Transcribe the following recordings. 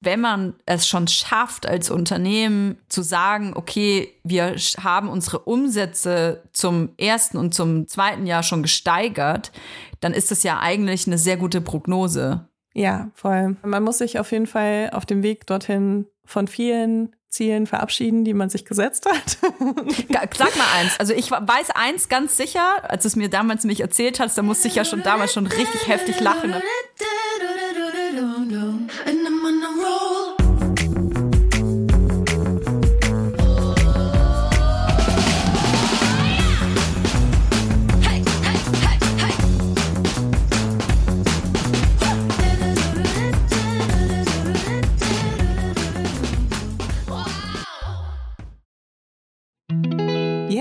wenn man es schon schafft, als Unternehmen zu sagen, okay, wir haben unsere Umsätze zum ersten und zum zweiten Jahr schon gesteigert, dann ist das ja eigentlich eine sehr gute Prognose. Ja, voll. Man muss sich auf jeden Fall auf dem Weg dorthin von vielen Zielen verabschieden, die man sich gesetzt hat. Sag mal eins. Also ich weiß eins ganz sicher, als es mir damals mich erzählt hast, da musste ich ja schon damals schon richtig heftig lachen.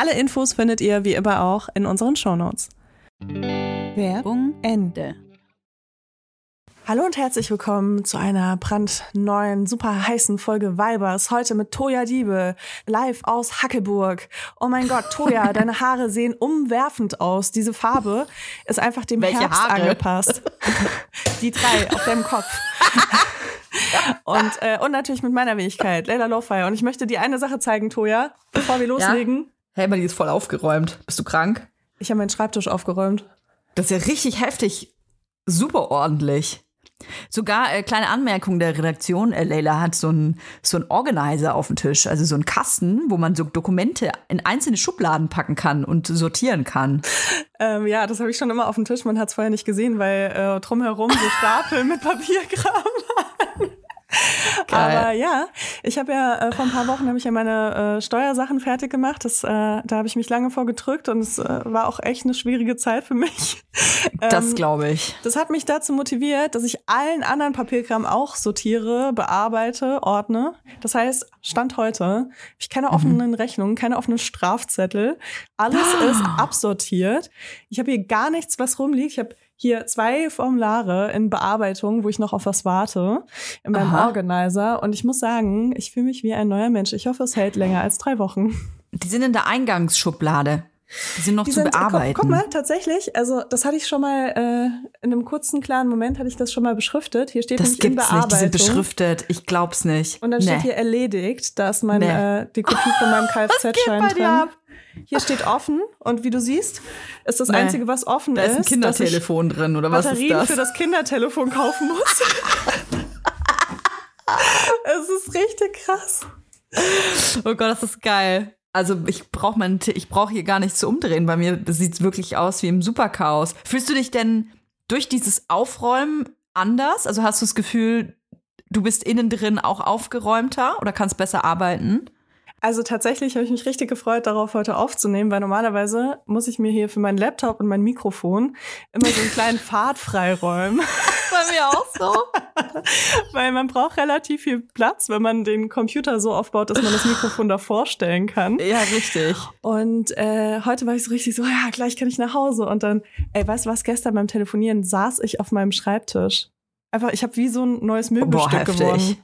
Alle Infos findet ihr wie immer auch in unseren Shownotes. Werbung Ende. Hallo und herzlich willkommen zu einer brandneuen, super heißen Folge Vibers. Heute mit Toja Diebe, live aus Hackeburg. Oh mein Gott, Toja, deine Haare sehen umwerfend aus. Diese Farbe ist einfach dem Welche Herbst Haare? angepasst. Die drei auf deinem Kopf. Und, äh, und natürlich mit meiner Wenigkeit, Leila Lowfire. Und ich möchte dir eine Sache zeigen, Toja, bevor wir loslegen. Hey, die ist voll aufgeräumt. Bist du krank? Ich habe meinen Schreibtisch aufgeräumt. Das ist ja richtig heftig. Super ordentlich. Sogar äh, kleine Anmerkung der Redaktion, äh, Leila hat so einen so einen Organizer auf dem Tisch, also so einen Kasten, wo man so Dokumente in einzelne Schubladen packen kann und sortieren kann. Ähm, ja, das habe ich schon immer auf dem Tisch. Man hat es vorher nicht gesehen, weil äh, drumherum so Stapel mit Papierkram. Geil. Aber ja, ich habe ja äh, vor ein paar Wochen habe ich ja meine äh, Steuersachen fertig gemacht. Das, äh, da habe ich mich lange vorgedrückt und es äh, war auch echt eine schwierige Zeit für mich. Das Ähm, glaube ich. das hat mich dazu motiviert, dass ich allen anderen Papierkram auch sortiere, bearbeite, ordne. Das heißt, Stand heute, hab ich keine offenen Rechnungen, keine offenen Strafzettel. Alles ist absortiert. Ich habe hier gar nichts, was rumliegt. Ich habe hier zwei Formulare in Bearbeitung, wo ich noch auf was warte, in meinem Aha. Organizer. Und ich muss sagen, ich fühle mich wie ein neuer Mensch. Ich hoffe, es hält länger als drei Wochen. Die sind in der Eingangsschublade. Die sind noch Die zu sind- bearbeiten. Guck, guck mal, tatsächlich, also das hatte ich schon mal, äh, in einem kurzen, klaren Moment hatte ich das schon mal beschriftet. Hier steht das nämlich in gibt's nicht. Die sind Bearbeitung. beschriftet. Ich glaub's nicht. Und dann Nee. steht hier erledigt, da ist mein, Nee. äh, die Kopie von meinem Kfz-Schein drin. ab? Hier steht offen und wie du siehst, ist das Nee. Einzige, was offen da ist ein Kindertelefon drin oder was ist Batterien das? für das Kindertelefon kaufen muss. es ist richtig krass. Oh Gott, das ist geil. Also ich brauche mein, ich brauche hier gar nicht zu umdrehen. Bei mir sieht's wirklich aus wie im Superchaos. Fühlst du dich denn durch dieses Aufräumen anders? Also hast du das Gefühl, du bist innen drin auch aufgeräumter oder kannst besser arbeiten? Also tatsächlich habe ich mich richtig gefreut, darauf heute aufzunehmen, weil normalerweise muss ich mir hier für meinen Laptop und mein Mikrofon immer so einen kleinen Pfad freiräumen. Bei mir auch so. Weil man braucht relativ viel Platz, wenn man den Computer so aufbaut, dass man das Mikrofon davor stellen kann. Ja, richtig. Und äh, heute war ich so richtig so, ja, gleich kann ich nach Hause. Und dann, ey, weißt du was, gestern beim Telefonieren saß ich auf meinem Schreibtisch. Einfach, ich habe wie so ein neues Möbelstück heftig. geworden.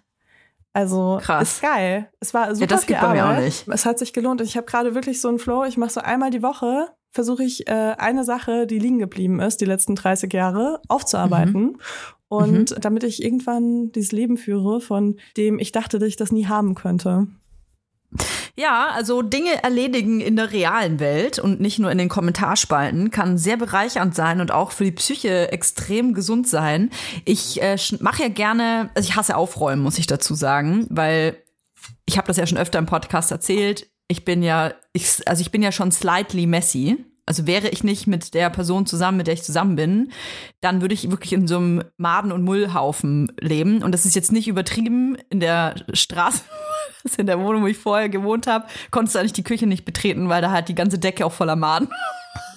Also Krass. ist geil. Es war super das viel geht bei mir auch nicht. Es hat sich gelohnt. Und ich habe gerade wirklich so einen Flow. Ich mache so einmal die Woche, versuche ich äh, eine Sache, die liegen geblieben ist, die letzten 30 Jahre, aufzuarbeiten. Mhm. Und damit ich irgendwann dieses Leben führe, von dem ich dachte, dass ich das nie haben könnte. Ja, also Dinge erledigen in der realen Welt und nicht nur in den Kommentarspalten kann sehr bereichernd sein und auch für die Psyche extrem gesund sein. Ich äh, mache ja gerne, also ich hasse Aufräumen, muss ich dazu sagen, weil ich habe das ja schon öfter im Podcast erzählt. Ich bin ja, ich, also ich bin ja schon slightly messy. Also wäre ich nicht mit der Person zusammen, mit der ich zusammen bin, dann würde ich wirklich in so einem Maden- und Mullhaufen leben. Und das ist jetzt nicht übertrieben. In der Straße, in der Wohnung, wo ich vorher gewohnt habe, konntest du eigentlich die Küche nicht betreten, weil da halt die ganze Decke auch voller Maden.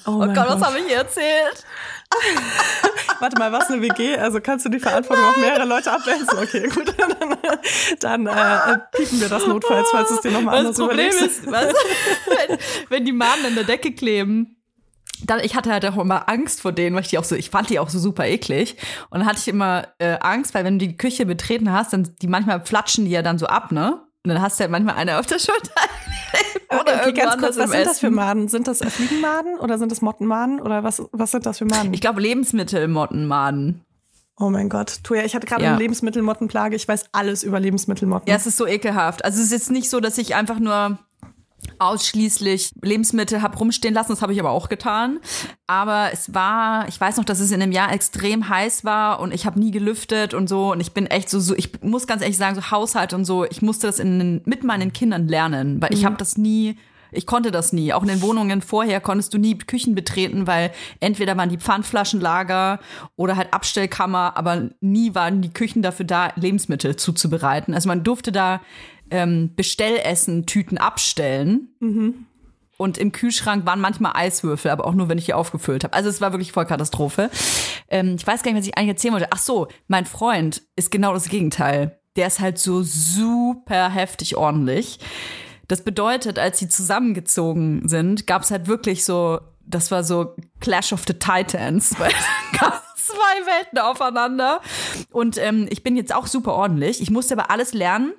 Oh, Oh mein Gott, was habe ich hier erzählt? Warte mal, was eine WG? Also kannst du die Verantwortung auf mehrere Leute abwälzen? Okay, gut. Dann, äh, äh, piepen wir das notfalls, falls es dir nochmal Das anders Problem überlegst. ist, du, wenn, wenn die Maden an der Decke kleben, dann, ich hatte halt auch immer Angst vor denen, weil ich die auch so, ich fand die auch so super eklig. Und dann hatte ich immer äh, Angst, weil wenn du die Küche betreten hast, dann die manchmal flatschen die ja dann so ab, ne? Und dann hast du halt manchmal eine auf der Schulter. Oder okay, irgendwo ganz kurz, was sind das für. Maden? Sind das äh, Fliegenmaden oder sind das Mottenmaden oder was, was sind das für Maden? Ich glaube Lebensmittelmottenmaden. oh mein Gott, Tuja, ich hatte gerade Ja. eine Lebensmittelmottenplage. Ich weiß alles über Lebensmittelmotten. Ja, es ist so ekelhaft. Also es ist jetzt nicht so, dass ich einfach nur ausschließlich Lebensmittel hab rumstehen lassen, das habe ich aber auch getan. Aber es war, ich weiß noch, dass es in einem Jahr extrem heiß war und ich habe nie gelüftet und so und ich bin echt so, so ich muss ganz ehrlich sagen, so Haushalt und so, ich musste das in, mit meinen Kindern lernen, weil ich habe das nie ich konnte das nie. Auch in den Wohnungen vorher konntest du nie Küchen betreten, weil entweder waren die Pfandflaschenlager oder halt Abstellkammer, aber nie waren die Küchen dafür da, Lebensmittel zuzubereiten. Also man durfte da ähm, Bestellessen-Tüten abstellen. Und im Kühlschrank waren manchmal Eiswürfel, aber auch nur, wenn ich die aufgefüllt habe. Also es war wirklich voll Katastrophe. Ähm, ich weiß gar nicht, was ich eigentlich erzählen wollte. Ach so, mein Freund ist genau das Gegenteil. Der ist halt so super heftig ordentlich. Das bedeutet, als sie zusammengezogen sind, gab es halt wirklich so, das war so Clash of the Titans. Zwei Welten aufeinander. Und ähm, ich bin jetzt auch super ordentlich. Ich musste aber alles lernen.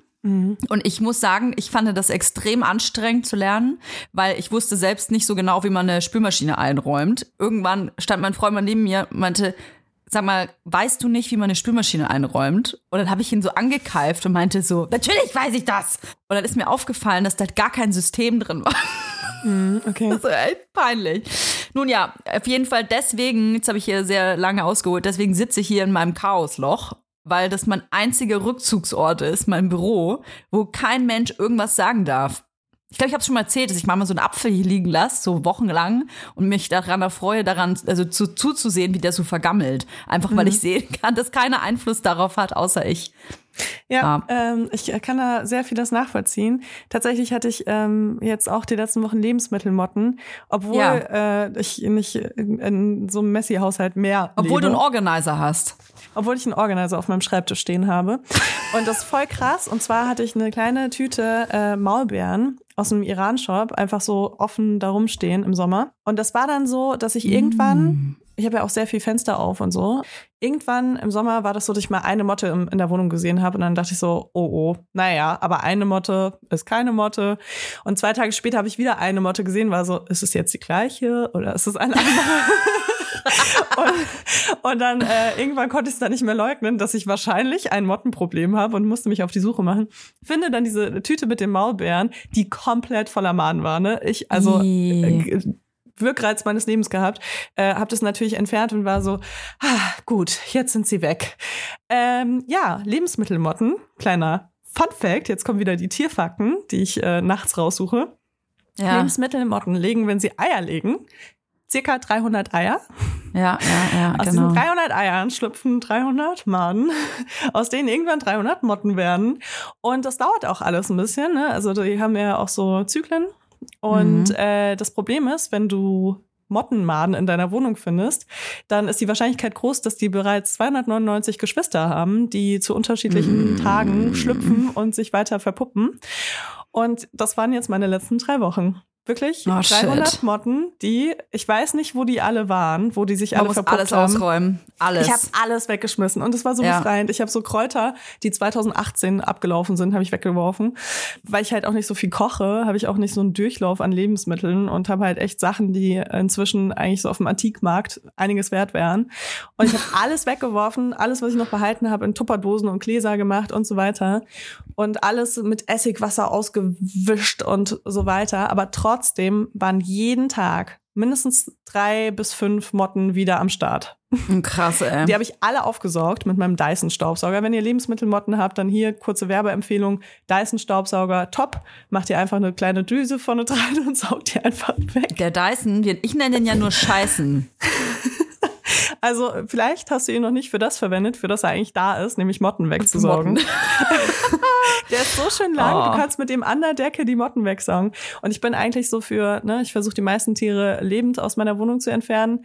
Und ich muss sagen, ich fand das extrem anstrengend zu lernen, weil ich wusste selbst nicht so genau, wie man eine Spülmaschine einräumt. Irgendwann stand mein Freund mal neben mir und meinte, sag mal, weißt du nicht, wie man eine Spülmaschine einräumt? Und dann habe ich ihn so angekeift und meinte so, natürlich weiß ich das. Und dann ist mir aufgefallen, dass da gar kein System drin war. Okay. Das ist echt peinlich. Nun ja, auf jeden Fall deswegen, jetzt habe ich hier sehr lange ausgeholt, deswegen sitze ich hier in meinem Chaosloch, weil das mein einziger Rückzugsort ist, mein Büro, wo kein Mensch irgendwas sagen darf. Ich glaube, ich habe schon mal erzählt, dass ich manchmal so einen Apfel hier liegen lasse, so wochenlang, und mich daran erfreue, daran, also zu, zuzusehen, wie der so vergammelt. Einfach weil ich sehen kann, dass keiner Einfluss darauf hat, außer ich. Ja, ähm, ich kann da sehr vieles nachvollziehen. Tatsächlich hatte ich ähm, jetzt auch die letzten Wochen Lebensmittelmotten, obwohl Ja. äh, ich nicht in, so einem Messi-Haushalt mehr Obwohl lebe. du einen Organizer hast. obwohl ich einen Organizer auf meinem Schreibtisch stehen habe. Und das ist voll krass. Und zwar hatte ich eine kleine Tüte äh, Maulbeeren aus einem Iran-Shop einfach so offen da rumstehen im Sommer. Und das war dann so, dass ich irgendwann, ich habe ja auch sehr viel Fenster auf und so, irgendwann im Sommer war das so, dass ich mal eine Motte im, in der Wohnung gesehen habe. Und dann dachte ich so, oh oh, naja, aber eine Motte ist keine Motte. Und zwei Tage später habe ich wieder eine Motte gesehen, war so, ist es jetzt die gleiche oder ist es eine andere? und, und dann äh, irgendwann konnte ich es dann nicht mehr leugnen, dass ich wahrscheinlich ein Mottenproblem habe und musste mich auf die Suche machen. Finde dann diese Tüte mit den Maulbeeren, die komplett voller Maden war. Ne? Ich, also äh, Wirkreiz meines Lebens gehabt, äh, habe das natürlich entfernt und war so, ah, gut, jetzt sind sie weg. Ähm, ja, Lebensmittelmotten, kleiner Fun Fact, jetzt kommen wieder die Tierfakten, die ich äh, nachts raussuche. Ja, Lebensmittelmotten legen, wenn sie Eier legen, circa 300 Eier. ja, ja, ja Aus genau. diesen 300 Eiern schlüpfen 300 Maden, aus denen irgendwann 300 Motten werden. Und das dauert auch alles ein bisschen. Ne? Also die haben ja auch so Zyklen. Und Mhm. äh, das Problem ist, wenn du Mottenmaden in deiner Wohnung findest, dann ist die Wahrscheinlichkeit groß, dass die bereits 299 Geschwister haben, die zu unterschiedlichen Mhm. Tagen schlüpfen und sich weiter verpuppen. Und das waren jetzt meine letzten drei Wochen. Wirklich Oh, 300 shit. Motten, die, ich weiß nicht, wo die alle waren, wo die sich Man alle muss verpuppt alles haben. ausräumen. Alles. Ich habe alles weggeschmissen und es war so Ja. befreiend. Ich habe so Kräuter, die 2018 abgelaufen sind, habe ich weggeworfen, weil ich halt auch nicht so viel koche, habe ich auch nicht so einen Durchlauf an Lebensmitteln und habe halt echt Sachen, die inzwischen eigentlich so auf dem Antikmarkt einiges wert wären. Und ich habe alles weggeworfen, alles, was ich noch behalten habe, in Tupperdosen und Gläser gemacht und so weiter und alles mit Essigwasser ausgewischt und so weiter. Aber trotzdem waren jeden Tag mindestens drei bis fünf Motten wieder am Start. Krass, ey. Die habe ich alle aufgesaugt mit meinem Dyson-Staubsauger. Wenn ihr Lebensmittelmotten habt, dann hier kurze Werbeempfehlung. Dyson-Staubsauger, top. Macht ihr einfach eine kleine Düse vorne dran und saugt die einfach weg. Der Dyson, ich nenne den ja nur Scheißen. Also vielleicht hast du ihn noch nicht für das verwendet, für das er eigentlich da ist, nämlich Motten wegzusaugen. Motten. Der ist so schön lang, Oh. du kannst mit dem an der Decke die Motten wegsaugen. Und ich bin eigentlich so für, ne, ich versuche die meisten Tiere lebend aus meiner Wohnung zu entfernen.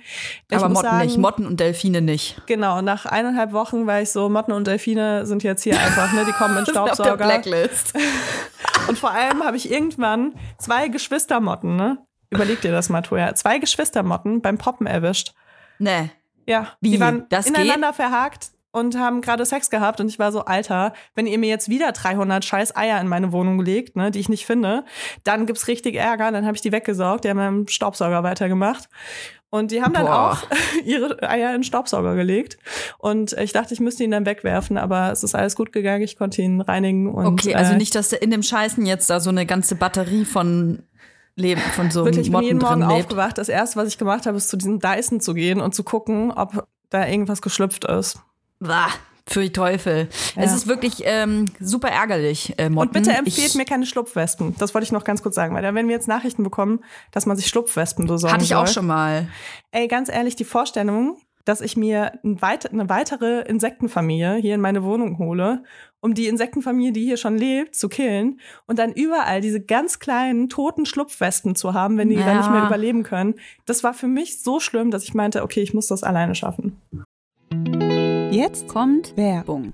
Ich Aber Motten sagen, nicht. Motten und Delfine nicht. Genau, nach eineinhalb Wochen war ich so, Motten und Delfine sind jetzt hier einfach, ne, die kommen in ist auf der Staubsauger. Blacklist. Und vor allem habe ich irgendwann zwei Geschwistermotten, ne? Überleg dir das mal, Toja. Zwei Geschwistermotten beim Poppen erwischt. Nee. Ja, Wie? die waren Das ineinander verhakt und haben gerade Sex gehabt und ich war so, Alter, wenn ihr mir jetzt wieder 300 scheiß Eier in meine Wohnung legt, ne, die ich nicht finde, dann gibt's richtig Ärger, dann habe ich die weggesaugt, die haben meinem Staubsauger weitergemacht. Und die haben dann Boah. auch ihre Eier in den Staubsauger gelegt. Und ich dachte, ich müsste ihn dann wegwerfen, aber es ist alles gut gegangen. Ich konnte ihn reinigen. Und, Okay, also äh, nicht, dass da in dem Scheißen jetzt da so eine ganze Batterie von Leben, von so Wirklich, ich bin jeden Morgen lebt. aufgewacht. Das erste, was ich gemacht habe, ist zu diesem Dyson zu gehen und zu gucken, ob da irgendwas geschlüpft ist. Bah, für die Teufel. Ja. Es ist wirklich ähm, super ärgerlich, äh, Motten. Und bitte empfehlt ich, mir keine Schlupfwespen. Das wollte ich noch ganz kurz sagen, weil da werden wir jetzt Nachrichten bekommen, dass man sich Schlupfwespen besorgen Hatte ich soll. auch schon mal. Ey, ganz ehrlich, die Vorstellung, dass ich mir eine weitere Insektenfamilie hier in meine Wohnung hole, um die Insektenfamilie, die hier schon lebt, zu killen und dann überall diese ganz kleinen toten Schlupfwespen zu haben, wenn die dann Ja. nicht mehr überleben können. Das war für mich so schlimm, dass ich meinte, okay, ich muss das alleine schaffen. Jetzt kommt Werbung.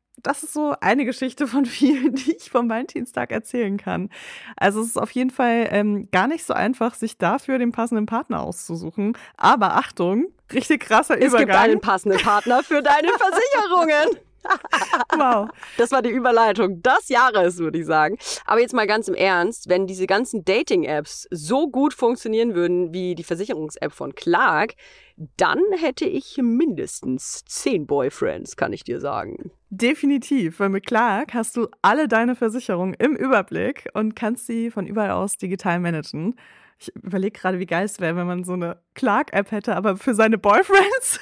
das ist so eine Geschichte von vielen, die ich vom Valentinstag erzählen kann. Also es ist auf jeden Fall ähm, gar nicht so einfach, sich dafür den passenden Partner auszusuchen. Aber Achtung, richtig krasser Es gibt Übergang. einen passenden Partner für deine Versicherungen. wow. Das war die Überleitung des Jahres, würde ich sagen. Aber jetzt mal ganz im Ernst, wenn diese ganzen Dating-Apps so gut funktionieren würden wie die Versicherungs-App von Clark, dann hätte ich mindestens zehn Boyfriends, kann ich dir sagen. Definitiv, weil mit Clark hast du alle deine Versicherungen im Überblick und kannst sie von überall aus digital managen. Ich überlege gerade, wie geil es wäre, wenn man so eine Clark-App hätte, aber für seine Boyfriends.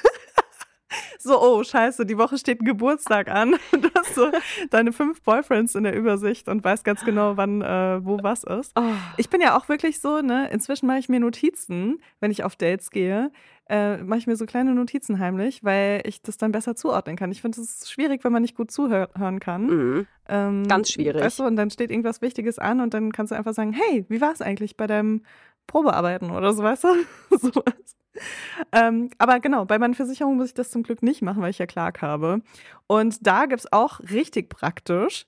so, oh, scheiße, die Woche steht ein Geburtstag an. Du hast so deine fünf Boyfriends in der Übersicht und weißt ganz genau, wann, äh, wo was ist. Oh. Ich bin ja auch wirklich so, ne, inzwischen mache ich mir Notizen, wenn ich auf Dates gehe, äh, mache ich mir so kleine Notizen heimlich, weil ich das dann besser zuordnen kann. Ich finde, es schwierig, wenn man nicht gut zuhören kann. Mhm. Ähm, Ganz schwierig. Weißt du, und dann steht irgendwas Wichtiges an und dann kannst du einfach sagen, hey, wie war es eigentlich bei deinem Probearbeiten oder so, weißt du? Sowas. Ähm, aber genau, bei meinen Versicherungen muss ich das zum Glück nicht machen, weil ich ja Clark habe. Und da gibt es auch richtig praktisch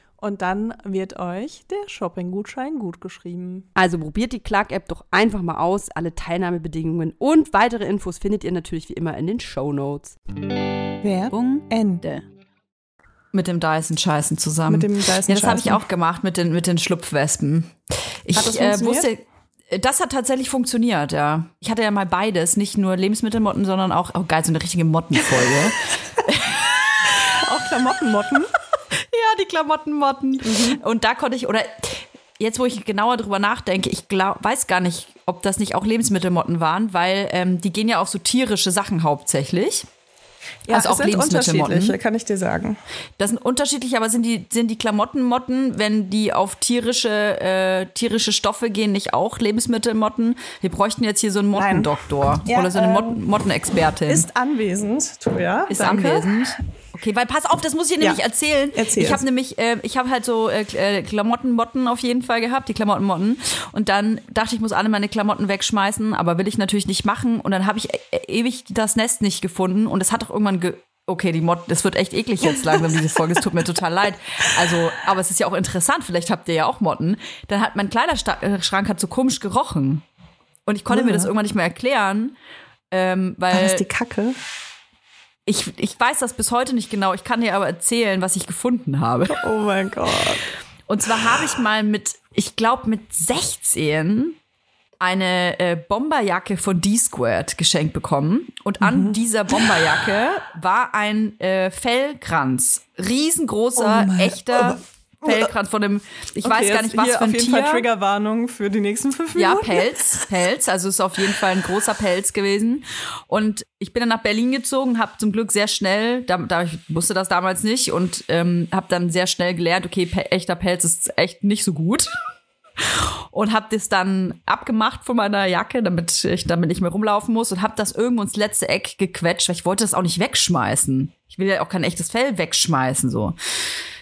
Und dann wird euch der Shopping-Gutschein gut geschrieben. Also probiert die Clark-App doch einfach mal aus. Alle Teilnahmebedingungen und weitere Infos findet ihr natürlich wie immer in den Show Notes. Werbung Ende. Mit dem Dyson-Scheißen zusammen. Mit dem Dyson Ja, das habe ich Scheißen. auch gemacht mit den, mit den Schlupfwespen. Ich Hat das äh, wusste, das hat tatsächlich funktioniert, ja. Ich hatte ja mal beides, nicht nur Lebensmittelmotten, sondern auch, oh geil, so eine richtige Mottenfolge. Auch Klamottenmotten. Ja, die Klamottenmotten. Und da konnte ich, oder jetzt, wo ich genauer drüber nachdenke, ich glaub, weiß gar nicht, ob das nicht auch Lebensmittelmotten waren, weil ähm, die gehen ja auf so tierische Sachen hauptsächlich. Ja, Also es auch sind unterschiedliche, kann ich dir sagen. Das sind unterschiedlich, aber sind die, sind die Klamottenmotten, wenn die auf tierische, äh, tierische Stoffe gehen, nicht auch Lebensmittelmotten? Wir bräuchten jetzt hier so einen Mottendoktor Ja, oder so eine ähm, Motten, Mottenexpertin. Ist anwesend, Toja. Ist danke. anwesend. Okay, weil pass auf, das muss ich dir Ja. nämlich erzählen. Erzähl ich habe nämlich, äh, ich habe halt so äh, äh, Klamottenmotten auf jeden Fall gehabt, die Klamottenmotten. Und dann dachte ich, ich muss alle meine Klamotten wegschmeißen, aber will ich natürlich nicht machen. Und dann habe ich äh, ewig das Nest nicht gefunden und es hat auch irgendwann ge okay, die Motten, das wird echt eklig jetzt langsam, diese Folge. Es tut mir total leid. Also, aber es ist ja auch interessant, vielleicht habt ihr ja auch Motten. Dann hat mein Kleiderschrank hat so komisch gerochen. Und ich konnte mir das irgendwann nicht mehr erklären, ähm, weil. War das die Kacke? Ich, ich weiß das bis heute nicht genau. Ich kann dir aber erzählen, was ich gefunden habe. Oh mein Gott. Und zwar habe ich mal mit, ich glaube mit 16 eine äh, Bomberjacke von D-Squared geschenkt bekommen. Und an Mhm. dieser Bomberjacke war ein äh, Fellkranz. Riesengroßer, Oh mein- Fellkranz von einem, ich weiß gar nicht, was hier für ein auf jeden Tier. Fall Triggerwarnung für die nächsten fünf Ja, Minuten. Pelz, Pelz. Also ist auf jeden Fall ein großer Pelz gewesen. Und ich bin dann nach Berlin gezogen, habe zum Glück sehr schnell, da, da ich wusste das damals nicht und ähm, habe dann sehr schnell gelernt, okay, pe echter Pelz ist echt nicht so gut. Und habe das dann abgemacht von meiner Jacke, damit ich damit nicht mehr rumlaufen muss und habe das irgendwo ins letzte Eck gequetscht, weil ich wollte das auch nicht wegschmeißen. Ich will ja auch kein echtes Fell wegschmeißen so.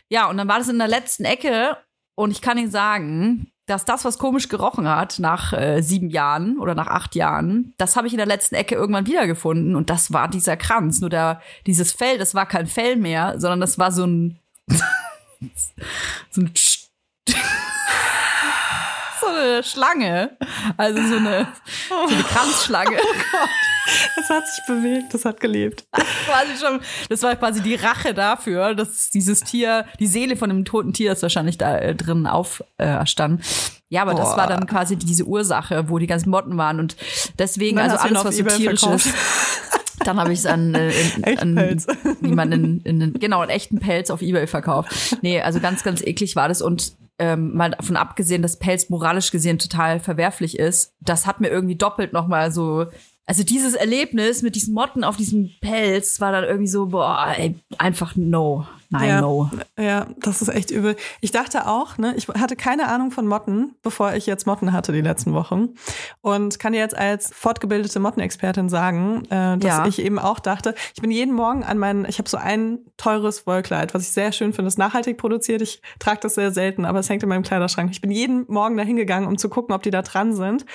Ja, und dann war das in der letzten Ecke und ich kann Ihnen sagen, dass das, was komisch gerochen hat nach äh, sieben Jahren oder nach acht Jahren, das habe ich in der letzten Ecke irgendwann wiedergefunden und das war dieser Kranz. Nur der, dieses Fell, das war kein Fell mehr, sondern das war so ein so ein so eine Schlange, also so eine, so eine Kranzschlange. Das hat sich bewegt, das hat gelebt. quasi schon, das war quasi die Rache dafür, dass dieses Tier, die Seele von dem toten Tier ist wahrscheinlich da äh, drin auferstanden. ja, aber das Boah. war dann quasi diese Ursache, wo die ganzen Motten waren und deswegen, Dann also alles, was so eBay tierisch verkauft. ist. Dann habe ich es an, äh, in, an man in, in, genau einen echten Pelz auf eBay verkauft. Nee, also ganz, ganz eklig war das und ähm, mal davon abgesehen, dass Pelz moralisch gesehen total verwerflich ist, das hat mir irgendwie doppelt noch mal so also dieses Erlebnis mit diesen Motten auf diesem Pelz war dann irgendwie so, boah, ey, einfach no. Nein, ja, no. Ja, das ist echt übel. Ich dachte auch, ne, ich hatte keine Ahnung von Motten, bevor ich jetzt Motten hatte die letzten Wochen. Und kann dir jetzt als fortgebildete Mottenexpertin sagen, äh, dass Ja. ich eben auch dachte, ich bin jeden Morgen an meinen, ich habe so ein teures Wollkleid, was ich sehr schön finde, ist nachhaltig produziert. Ich trage das sehr selten, aber es hängt in meinem Kleiderschrank. Ich bin jeden Morgen da hingegangen, um zu gucken, ob die da dran sind.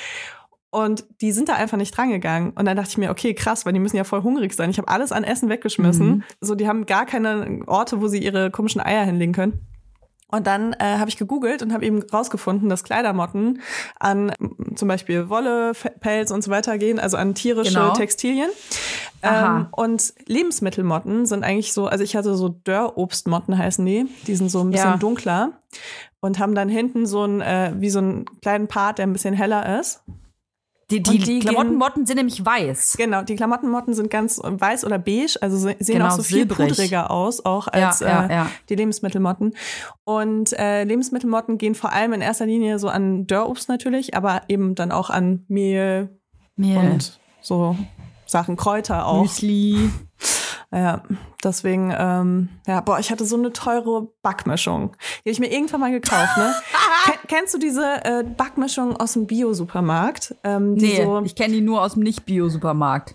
Und die sind da einfach nicht dran gegangen. Und dann dachte ich mir, okay, krass, weil die müssen ja voll hungrig sein. Ich habe alles an Essen weggeschmissen. Mhm. So, die haben gar keine Orte, wo sie ihre komischen Eier hinlegen können. Und dann äh, habe ich gegoogelt und habe eben rausgefunden, dass Kleidermotten an mm, zum Beispiel Wolle, Pelz und so weiter gehen, also an tierische Genau. Textilien. Ähm, und Lebensmittelmotten sind eigentlich so, also ich hatte so Dörrobstmotten heißen die, die sind so ein bisschen Ja. dunkler und haben dann hinten so ein, äh, wie so einen kleinen Part, der ein bisschen heller ist. Die, die, die Klamottenmotten sind nämlich weiß. Genau, die Klamottenmotten sind ganz weiß oder beige, also se- sehen Genau, auch so viel silbrig. pudriger aus, auch Ja, als ja, äh, ja. die Lebensmittelmotten. Und äh, Lebensmittelmotten gehen vor allem in erster Linie so an Dörrobst natürlich, aber eben dann auch an Mehl Mehl. und so Sachen, Kräuter auch. Müsli. Ja, deswegen, ähm, ja, boah, ich hatte so eine teure Backmischung. Die habe ich mir irgendwann mal gekauft, ne? Ken, kennst du diese äh, Backmischung aus dem Bio-Supermarkt? Ähm, Nee, so, ich kenne die nur aus dem Nicht-Bio-Supermarkt.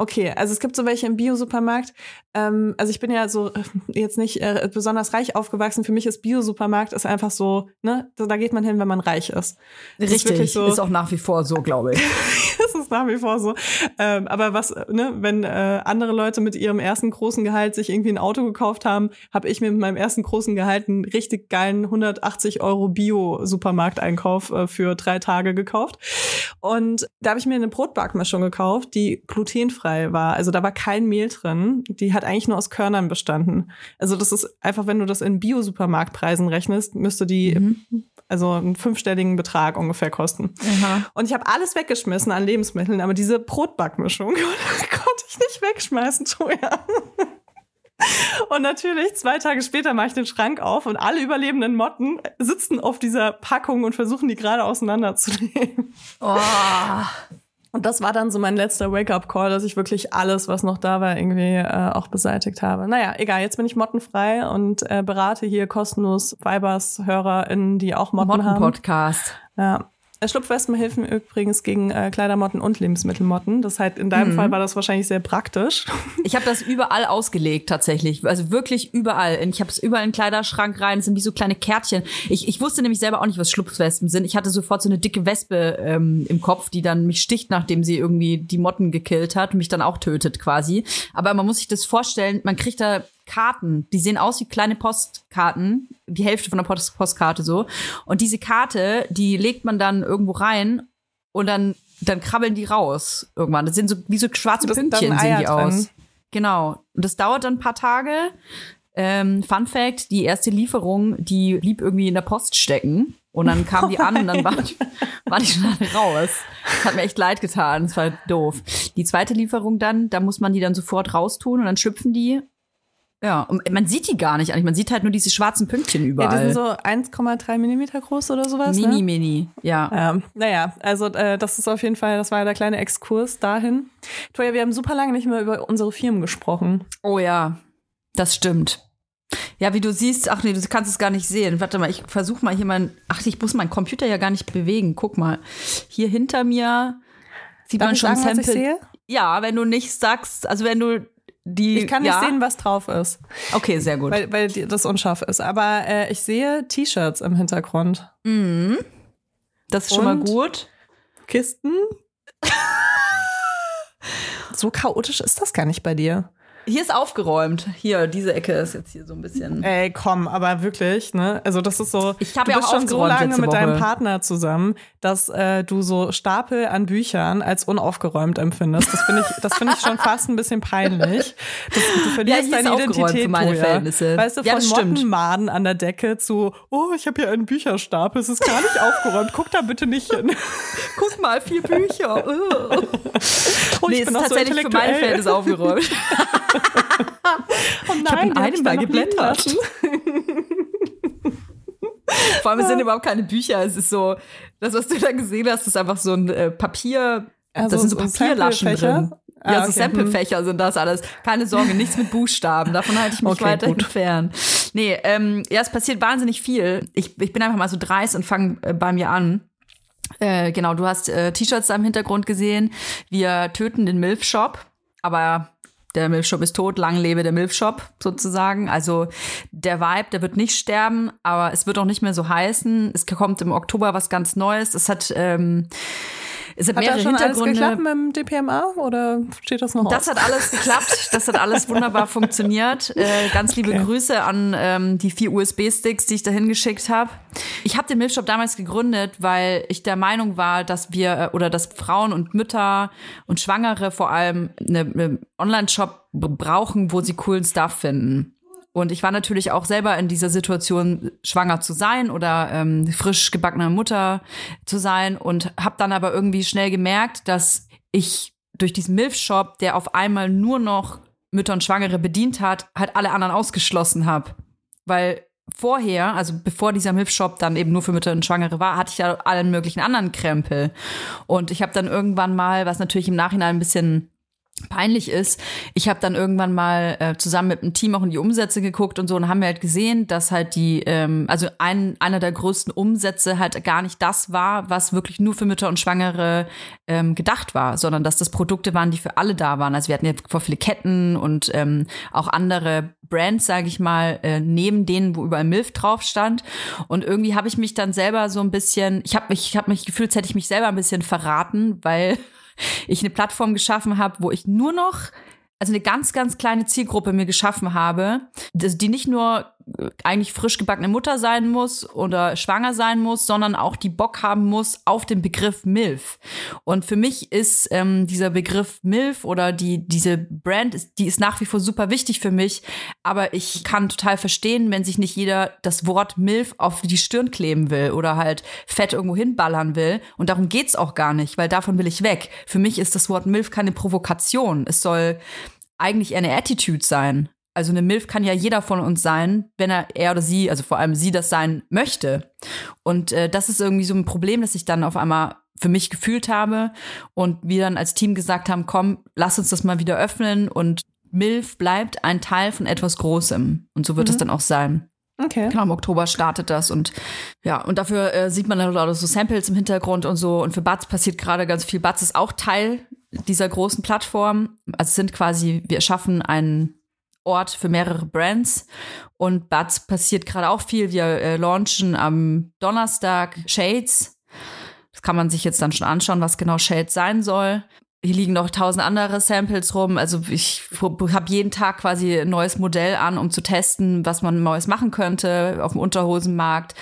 Okay, also es gibt so welche im Bio-Supermarkt. Ähm, also ich bin ja so äh, jetzt nicht äh, besonders reich aufgewachsen. Für mich ist Bio-Supermarkt ist einfach so, ne, da da geht man hin, wenn man reich ist. Das ist wirklich so. Ist auch nach wie vor so, glaube ich. das ist nach wie vor so. Ähm, aber was, ne, wenn äh, andere Leute mit ihrem ersten großen Gehalt sich irgendwie ein Auto gekauft haben, habe ich mir mit meinem ersten großen Gehalt einen richtig geilen 180 Euro Bio-Supermarkteinkauf äh, für drei Tage gekauft. Und da habe ich mir eine Brotbackmischung gekauft, die glutenfrei war. Also da war kein Mehl drin. Die hat eigentlich nur aus Körnern bestanden. Also das ist einfach, wenn du das in Bio-Supermarktpreisen rechnest, müsste die also einen fünfstelligen Betrag ungefähr kosten. Und ich habe alles weggeschmissen an Lebensmitteln, aber diese Brotbackmischung konnte ich nicht wegschmeißen, Toja. Und natürlich, zwei Tage später mache ich den Schrank auf und alle überlebenden Motten sitzen auf dieser Packung und versuchen die gerade auseinanderzunehmen. Oh. Und das war dann so mein letzter Wake-up-Call, dass ich wirklich alles, was noch da war, irgendwie äh, auch beseitigt habe. Naja, egal, jetzt bin ich mottenfrei und äh, berate hier kostenlos Vibers-HörerInnen, die auch Motten haben. Motten-Podcast. Ja. Schlupfwespen helfen übrigens gegen äh, Kleidermotten und Lebensmittelmotten. Das heißt, in Mhm. deinem Fall war das wahrscheinlich sehr praktisch. Ich habe das überall ausgelegt tatsächlich, also wirklich überall. Ich habe es überall in den Kleiderschrank rein, das sind wie so kleine Kärtchen. Ich, ich wusste nämlich selber auch nicht, was Schlupfwespen sind. Ich hatte sofort so eine dicke Wespe ähm, im Kopf, die dann mich sticht, nachdem sie irgendwie die Motten gekillt hat und mich dann auch tötet quasi. Aber man muss sich das vorstellen, man kriegt da Karten, die sehen aus wie kleine Postkarten, die Hälfte von der Post Postkarte so. Und diese Karte, die legt man dann irgendwo rein und dann, dann krabbeln die raus irgendwann. Das sind so wie so schwarze Das Pünktchen sehen die drin. aus. Genau. Und das dauert dann ein paar Tage. Ähm, Fun Fact, die erste Lieferung, die blieb irgendwie in der Post stecken. Und dann kam die an und dann war, war die schon alle raus. Das hat mir echt leid getan. Das war doof. Die zweite Lieferung dann, da muss man die dann sofort raustun und dann schlüpfen die. Ja, und man sieht die gar nicht eigentlich. Man sieht halt nur diese schwarzen Pünktchen Ja, die überall. sind so 1,3 Millimeter groß oder sowas. mini, ne? mini. Ja. Ja, naja, also äh, das ist auf jeden Fall, das war ja der kleine Exkurs dahin. Toja, wir haben super lange nicht mehr über unsere Firmen gesprochen. Oh ja, das stimmt. Ja, wie du siehst, ach nee, du kannst es gar nicht sehen. Warte mal, ich versuche mal hier mein, ach, ich muss meinen Computer ja gar nicht bewegen. Guck mal, hier hinter mir sieht Darf man schon sagen, Sample. Ja, wenn du nicht sagst, also wenn du die, Ich kann nicht ja? sehen, was drauf ist, Okay, sehr gut. weil, weil das unscharf ist. Aber äh, ich sehe T-Shirts im Hintergrund. das ist schon mal Und? gut. Kisten. so chaotisch ist das gar nicht bei dir. Hier ist aufgeräumt. Hier, diese Ecke ist jetzt hier so ein bisschen. Ey, komm, aber wirklich, ne? Also das ist so. Ich hab du ja auch schon so lange mit deinem. Partner zusammen, dass äh, du so Stapel an Büchern als unaufgeräumt empfindest. Das finde ich, das finde ich schon fast ein bisschen peinlich. Das, du verlierst ist deine Identität, für meine Toja. Verhältnisse. Weißt du, Ja, von. Mottenmaden an der Decke zu, oh, ich habe hier einen Bücherstapel, es ist gar nicht aufgeräumt. Guck da bitte nicht hin. Guck mal, vier Bücher. Uh. Oh, nee, ich es bin ist auch so tatsächlich für meine. Verhältnisse aufgeräumt. Oh Ich habe in nein, einem mal geblättert. Vor allem es sind überhaupt keine Bücher. Es ist so, das, was du da gesehen hast, ist einfach so ein äh, Papier. Also das sind so Papierlaschen drin. Ah, ja, so okay. Samplefächer sind das alles. Keine Sorge, nichts mit Buchstaben. Davon halte ich mich Okay, weiter gut. entfernt. Nee, ähm, ja, es passiert wahnsinnig viel. Ich, ich bin einfach mal so dreist und fange äh, bei mir an. Äh, genau, du hast äh, T-Shirts da im Hintergrund gesehen. Wir töten den Milf-Shop, aber der Milf-Shop ist tot, lang lebe der Milf-Shop sozusagen. Also der Vibe, der wird nicht sterben, aber es wird auch nicht mehr so heißen. Es kommt im Oktober was ganz Neues. Es hat, ähm, es hat, Hat mehrere schon alles Hintergründe. geklappt mit dem DPMA oder steht das noch Das aus? hat alles geklappt. Das hat alles wunderbar funktioniert. Äh, ganz liebe Okay. Grüße an ähm, die vier USB-Sticks, die ich dahin geschickt habe. Ich habe den Milchshop damals gegründet, weil ich der Meinung war, dass wir äh, oder dass Frauen und Mütter und Schwangere vor allem eine, eine Online-Shop brauchen, wo sie coolen Stuff finden. Und ich war natürlich auch selber in dieser Situation, schwanger zu sein oder ähm, frisch gebackene Mutter zu sein und habe dann aber irgendwie schnell gemerkt, dass ich durch diesen Milf-Shop, der auf einmal nur noch Mütter und Schwangere bedient hat, halt alle anderen ausgeschlossen habe. Weil vorher, also bevor dieser Milf-Shop dann eben nur für Mütter und Schwangere war, hatte ich ja allen möglichen anderen Krempel. Und ich habe dann irgendwann mal, was natürlich im Nachhinein ein bisschen peinlich ist. Ich habe dann irgendwann mal äh, zusammen mit dem Team auch in die Umsätze geguckt und so und haben wir halt gesehen, dass halt die, ähm, also ein, einer der größten Umsätze halt gar nicht das war, was wirklich nur für Mütter und Schwangere ähm, gedacht war, sondern dass das Produkte waren, die für alle da waren. Also wir hatten ja vor viele Ketten und ähm, auch andere Brands, sage ich mal, äh, neben denen, wo überall Milf drauf stand. Und irgendwie habe ich mich dann selber so ein bisschen, ich habe mich, ich habe mich gefühlt, als hätte ich mich selber ein bisschen verraten, weil ich eine Plattform geschaffen habe, wo ich nur noch, also eine ganz, ganz kleine Zielgruppe mir geschaffen habe, die nicht nur eigentlich frisch gebackene Mutter sein muss oder schwanger sein muss, sondern auch die Bock haben muss auf den Begriff MILF. Und für mich ist ähm, dieser Begriff MILF oder die, diese Brand, die ist nach wie vor super wichtig für mich, aber ich kann total verstehen, wenn sich nicht jeder das Wort MILF auf die Stirn kleben will oder halt fett irgendwo hinballern will. Und darum geht's auch gar nicht, weil davon will ich weg. Für mich ist das Wort MILF keine Provokation. Es soll eigentlich eher eine Attitude sein. Also eine MILF kann ja jeder von uns sein, wenn er, er oder sie, also vor allem sie das sein möchte. Und äh, das ist irgendwie so ein Problem, das ich dann auf einmal für mich gefühlt habe und wir dann als Team gesagt haben, komm, lass uns das mal wieder öffnen und MILF bleibt ein Teil von etwas Großem. Und so wird es dann auch sein. Okay. Genau, im Oktober startet das und ja, und dafür äh, sieht man dann lauter so Samples im Hintergrund und so. Und für Batz passiert gerade ganz viel. Batz ist auch Teil dieser großen Plattform. Also es sind quasi, wir schaffen einen Ort für mehrere Brands. Und Batz passiert gerade auch viel. Wir äh, launchen am Donnerstag Shades. Das kann man sich jetzt dann schon anschauen, was genau Shades sein soll. Hier liegen noch tausend andere Samples rum. Also ich habe jeden Tag quasi ein neues Modell an, um zu testen, was man Neues machen könnte auf dem Unterhosenmarkt.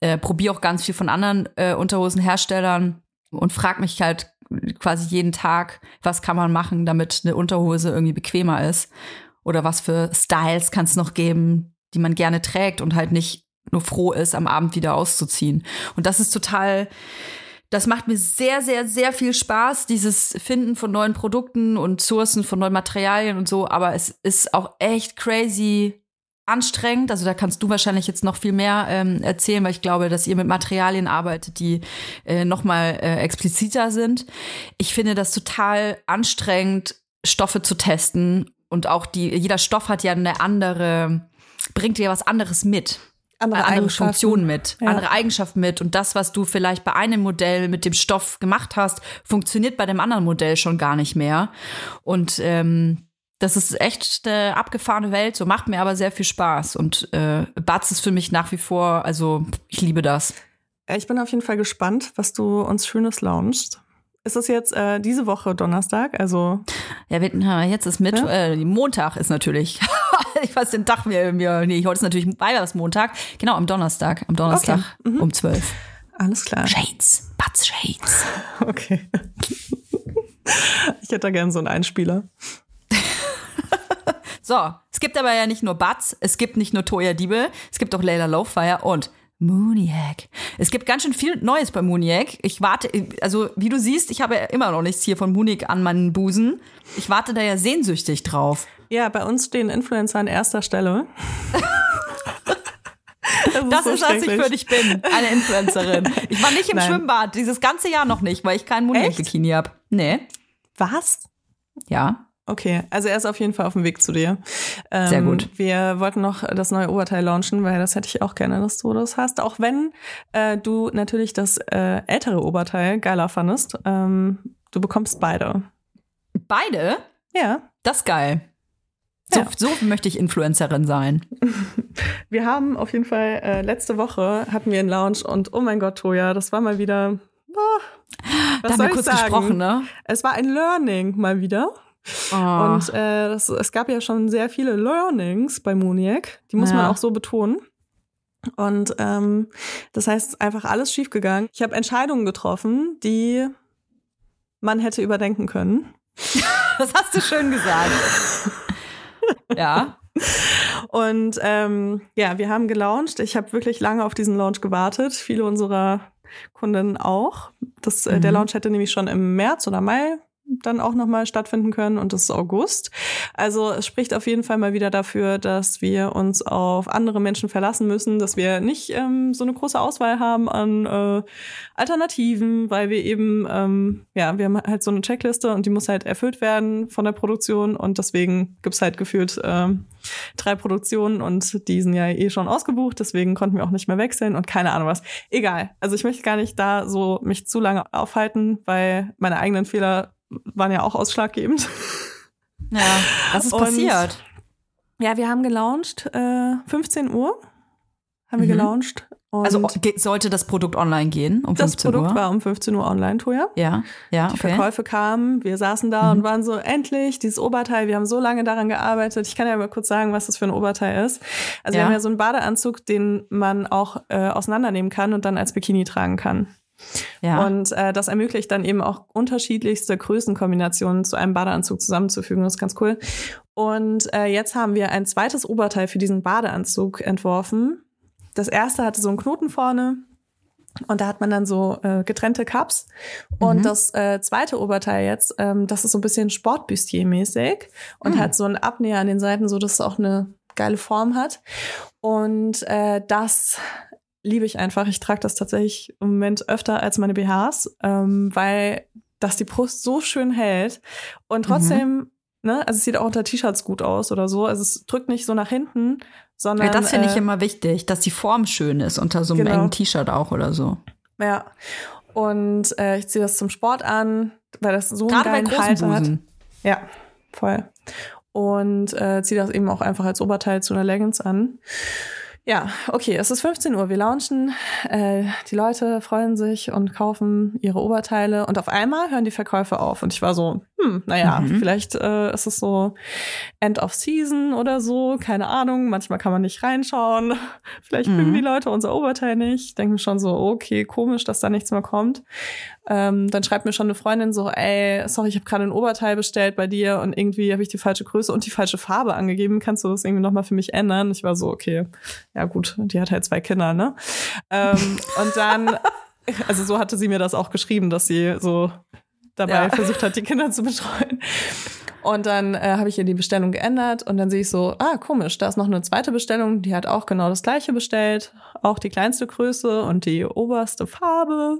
Äh, Probiere auch ganz viel von anderen äh, Unterhosenherstellern und frage mich halt quasi jeden Tag, was kann man machen, damit eine Unterhose irgendwie bequemer ist. Oder was für Styles kann es noch geben, die man gerne trägt und halt nicht nur froh ist, am Abend wieder auszuziehen. Und das ist total das macht mir sehr, sehr, sehr viel Spaß, dieses Finden von neuen Produkten und Sourcen von neuen Materialien und so. Aber es ist auch echt crazy anstrengend. Also da kannst du wahrscheinlich jetzt noch viel mehr ähm, erzählen, weil ich glaube, dass ihr mit Materialien arbeitet, die äh, noch mal äh, expliziter sind. Ich finde das total anstrengend, Stoffe zu testen und auch die. Jeder Stoff hat ja eine andere, bringt dir was anderes mit Andere, andere Eigenschaften. Funktionen mit, Ja. andere Eigenschaften mit. Und das, was du vielleicht bei einem Modell mit dem Stoff gemacht hast, funktioniert bei dem anderen Modell schon gar nicht mehr. Und ähm, das ist echt eine abgefahrene Welt, so macht mir aber sehr viel Spaß. Und äh, Batz ist für mich nach wie vor, also ich liebe das. Ich bin auf jeden Fall gespannt, was du uns Schönes launchst. Ist das jetzt äh, diese Woche Donnerstag? Also Ja, jetzt ist Mittwoch, äh, Montag ist natürlich. ich weiß den Tag mir, mir nee, heute ist natürlich Montag. Genau, am Donnerstag, am Donnerstag um 12. alles klar. Shades, Batz Shades. Okay. Ich hätte da gern so einen Einspieler. So, es gibt aber ja nicht nur Batz, es gibt nicht nur Toya Diebel, es gibt auch Layla Lowfire und Mooniac. Es gibt ganz schön viel Neues bei Mooniac. Ich warte, also wie du siehst, ich habe ja immer noch nichts hier von Mooniac an meinen Busen. Ich warte da ja sehnsüchtig drauf. Ja, bei uns stehen Influencer an erster Stelle. Das so ist, was ich für dich bin, eine Influencerin. Ich war nicht im Nein. Schwimmbad, dieses ganze Jahr noch nicht, weil ich kein Mooniac-Bikini habe. Nee, Was? ja. Okay, also er ist auf jeden Fall auf dem Weg zu dir. Ähm, Sehr gut. Wir wollten noch das neue Oberteil launchen, weil das hätte ich auch gerne, dass du das hast. Auch wenn äh, du natürlich das äh, ältere Oberteil geiler fandest. Ähm, du bekommst beide. Beide? Ja. Das ist geil. So, Ja. so möchte ich Influencerin sein. Wir haben auf jeden Fall äh, letzte Woche hatten wir einen Lounge und oh mein Gott, Toja, das war mal wieder. Ah, was Da haben soll wir ich kurz sagen? gesprochen, ne? Es war ein Learning mal wieder. Oh. Und äh, das, es gab ja schon sehr viele Learnings bei Moniac. Die muss man Ja. auch so betonen. Und ähm, das heißt, es ist einfach alles schiefgegangen. Ich habe Entscheidungen getroffen, die man hätte überdenken können. Das hast du schön gesagt. ja. Und ähm, ja, wir haben gelauncht. Ich habe wirklich lange auf diesen Launch gewartet. Viele unserer Kunden auch. Das, äh, Der Mhm. Launch hätte nämlich schon im März oder Mai dann auch nochmal stattfinden können und das ist August. Also es spricht auf jeden Fall mal wieder dafür, dass wir uns auf andere Menschen verlassen müssen, dass wir nicht ähm, so eine große Auswahl haben an äh, Alternativen, weil wir eben, ähm, ja, wir haben halt so eine Checkliste und die muss halt erfüllt werden von der Produktion und deswegen gibt's halt gefühlt ähm, drei Produktionen und die sind ja eh schon ausgebucht, deswegen konnten wir auch nicht mehr wechseln und keine Ahnung was. Egal. Also ich möchte gar nicht da so mich zu lange aufhalten, weil meine eigenen Fehler waren ja auch ausschlaggebend. Ja. Was ist Und- passiert? Ja, wir haben gelauncht, äh, 15 Uhr haben wir Mhm. gelauncht. Also ge- sollte das Produkt online gehen um das 15 Produkt Uhr? war um 15 Uhr online, Toja. ja, ja, Die okay. Verkäufe kamen, wir saßen da und waren so, endlich, dieses Oberteil, wir haben so lange daran gearbeitet. Ich kann ja mal kurz sagen, was das für ein Oberteil ist. Also Ja. wir haben ja so einen Badeanzug, den man auch äh, auseinandernehmen kann und dann als Bikini tragen kann. Ja. Und äh, das ermöglicht dann eben auch unterschiedlichste Größenkombinationen zu einem Badeanzug zusammenzufügen. Das ist ganz cool. Und äh, jetzt haben wir ein zweites Oberteil für diesen Badeanzug entworfen. Das erste hatte so einen Knoten vorne. Und da hat man dann so äh, getrennte Cups. Und das äh, zweite Oberteil jetzt, ähm, das ist so ein bisschen Sportbustier-mäßig und hat so einen Abnäher an den Seiten, so dass es auch eine geile Form hat. Und äh, das liebe ich einfach. Ich trage das tatsächlich im Moment öfter als meine BHs, ähm, weil das die Brust so schön hält und trotzdem ne, also es sieht auch unter T-Shirts gut aus oder so. Also es drückt nicht so nach hinten, sondern. Ja, das finde ich äh, immer wichtig, dass die Form schön ist unter so einem Genau. engen T-Shirt auch oder so. Ja. Und äh, ich ziehe das zum Sport an, weil das so einen Gerade bei geilen Halter hat. Ja, voll. Und äh, ziehe das eben auch einfach als Oberteil zu einer Leggings an. Ja, okay, es ist 15 Uhr, wir launchen, äh, die Leute freuen sich und kaufen ihre Oberteile und auf einmal hören die Verkäufe auf und ich war so, hm, naja, Mhm. vielleicht äh, ist es so End of Season oder so, keine Ahnung, manchmal kann man nicht reinschauen, vielleicht mögen Mhm. die Leute unser Oberteil nicht, ich denke mir schon so, okay, komisch, dass da nichts mehr kommt. Ähm, dann schreibt mir schon eine Freundin so, ey, sorry, ich habe gerade ein Oberteil bestellt bei dir und irgendwie habe ich die falsche Größe und die falsche Farbe angegeben. Kannst du das irgendwie nochmal für mich ändern? Ich war so, okay, ja gut, die hat halt zwei Kinder, ne? Ähm, und dann, also so hatte sie mir das auch geschrieben, dass sie so dabei Ja. versucht hat, die Kinder zu betreuen. Und dann äh, habe ich ihr die Bestellung geändert und dann sehe ich so, ah, komisch, da ist noch eine zweite Bestellung, die hat auch genau das gleiche bestellt, auch die kleinste Größe und die oberste Farbe.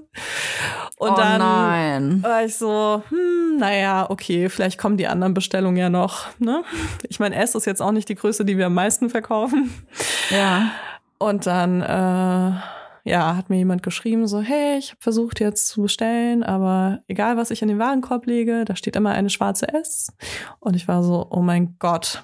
Und oh dann nein. war ich so, hm, naja, okay, vielleicht kommen die anderen Bestellungen ja noch. Ne? Ich meine, S ist jetzt auch nicht die Größe, die wir am meisten verkaufen. Ja. Und dann, äh, ja, hat mir jemand geschrieben, so, hey, ich habe versucht jetzt zu bestellen, aber egal, was ich in den Warenkorb lege, da steht immer eine schwarze S. Und ich war so, oh mein Gott.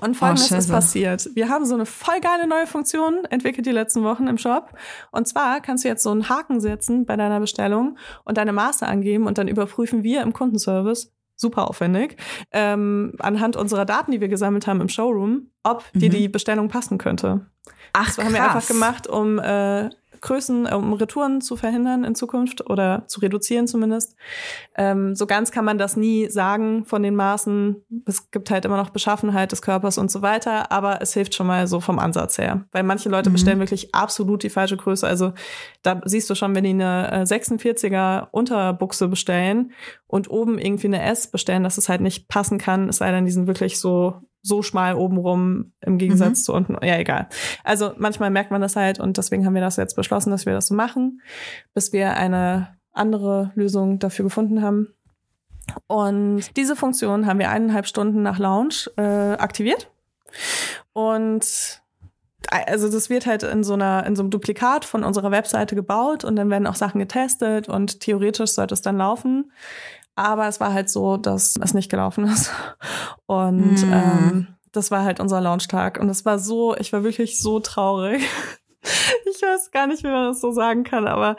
Und folgendes ist Scheiße. passiert. Wir haben so eine voll geile neue Funktion entwickelt die letzten Wochen im Shop. Und zwar kannst du jetzt so einen Haken setzen bei deiner Bestellung und deine Maße angeben und dann überprüfen wir im Kundenservice, super aufwendig, ähm, anhand unserer Daten, die wir gesammelt haben im Showroom, ob dir Mhm. die Bestellung passen könnte. Ach, Das haben wir einfach gemacht, um äh, Größen, äh, um Retouren zu verhindern in Zukunft oder zu reduzieren zumindest. Ähm, so ganz kann man das nie sagen von den Maßen. Es gibt halt immer noch Beschaffenheit des Körpers und so weiter, aber es hilft schon mal so vom Ansatz her. Weil manche Leute Mhm. bestellen wirklich absolut die falsche Größe. Also da siehst du schon, wenn die eine äh, 46er Unterbuchse bestellen und oben irgendwie eine S bestellen, dass es halt nicht passen kann, es sei denn, die sind wirklich so so schmal obenrum im Gegensatz Mhm. zu unten. Ja, egal. Also manchmal merkt man das halt und deswegen haben wir das jetzt beschlossen, dass wir das so machen, bis wir eine andere Lösung dafür gefunden haben. Und diese Funktion haben wir eineinhalb Stunden nach Launch äh, aktiviert. Und also das wird halt in so einer in so einem Duplikat von unserer Webseite gebaut und dann werden auch Sachen getestet und theoretisch sollte es dann laufen. Aber es war halt so, dass es nicht gelaufen ist. Und Mm. ähm, das war halt unser Launchtag. Und es war so, ich war wirklich so traurig. Ich weiß gar nicht, wie man das so sagen kann, aber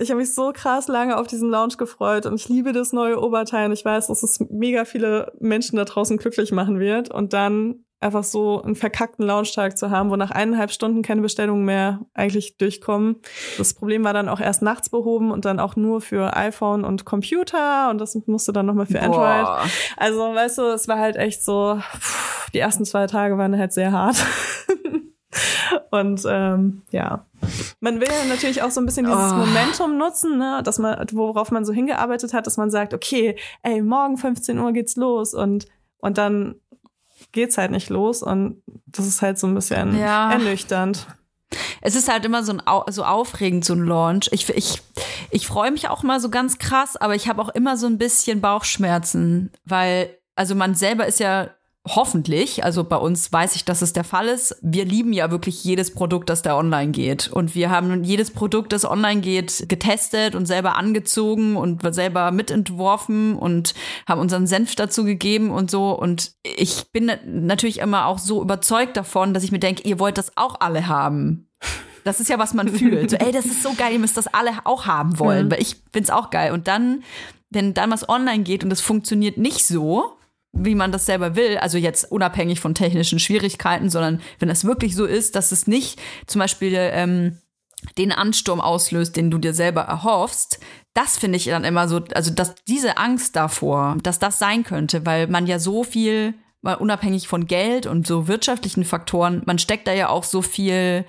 ich habe mich so krass lange auf diesen Launch gefreut und ich liebe das neue Oberteil und ich weiß, dass es mega viele Menschen da draußen glücklich machen wird und dann einfach so einen verkackten Launchtag zu haben, wo nach eineinhalb Stunden keine Bestellungen mehr eigentlich durchkommen. Das Problem war dann auch erst nachts behoben und dann auch nur für iPhone und Computer und das musste dann nochmal für Android. Boah. Also, weißt du, es war halt echt so, pff, die ersten zwei Tage waren halt sehr hart. Und ähm, ja, man will natürlich auch so ein bisschen dieses Oh. Momentum nutzen, ne, dass man, worauf man so hingearbeitet hat, dass man sagt, okay, ey, morgen 15 Uhr geht's los und und dann geht's halt nicht los und das ist halt so ein bisschen Ja. ernüchternd. Es ist halt immer so, ein, so aufregend, so ein Launch. Ich, ich, ich freue mich auch mal so ganz krass, aber ich habe auch immer so ein bisschen Bauchschmerzen, weil, also man selber ist ja hoffentlich, also bei uns weiß ich, dass es der Fall ist. Wir lieben ja wirklich jedes Produkt, das da online geht. Und wir haben jedes Produkt, das online geht, getestet und selber angezogen und selber mitentworfen und haben unseren Senf dazu gegeben und so. Und ich bin natürlich immer auch so überzeugt davon, dass ich mir denke, ihr wollt das auch alle haben. Das ist ja, was man fühlt. So, ey, das ist so geil, ihr müsst das alle auch haben wollen, weil ich find's auch geil. Und dann, wenn dann was online geht und es funktioniert nicht so, wie man das selber will, also jetzt unabhängig von technischen Schwierigkeiten, sondern wenn es wirklich so ist, dass es nicht zum Beispiel ähm, den Ansturm auslöst, den du dir selber erhoffst, das finde ich dann immer so, also dass diese Angst davor, dass das sein könnte, weil man ja so viel, mal unabhängig von Geld und so wirtschaftlichen Faktoren, man steckt da ja auch so viel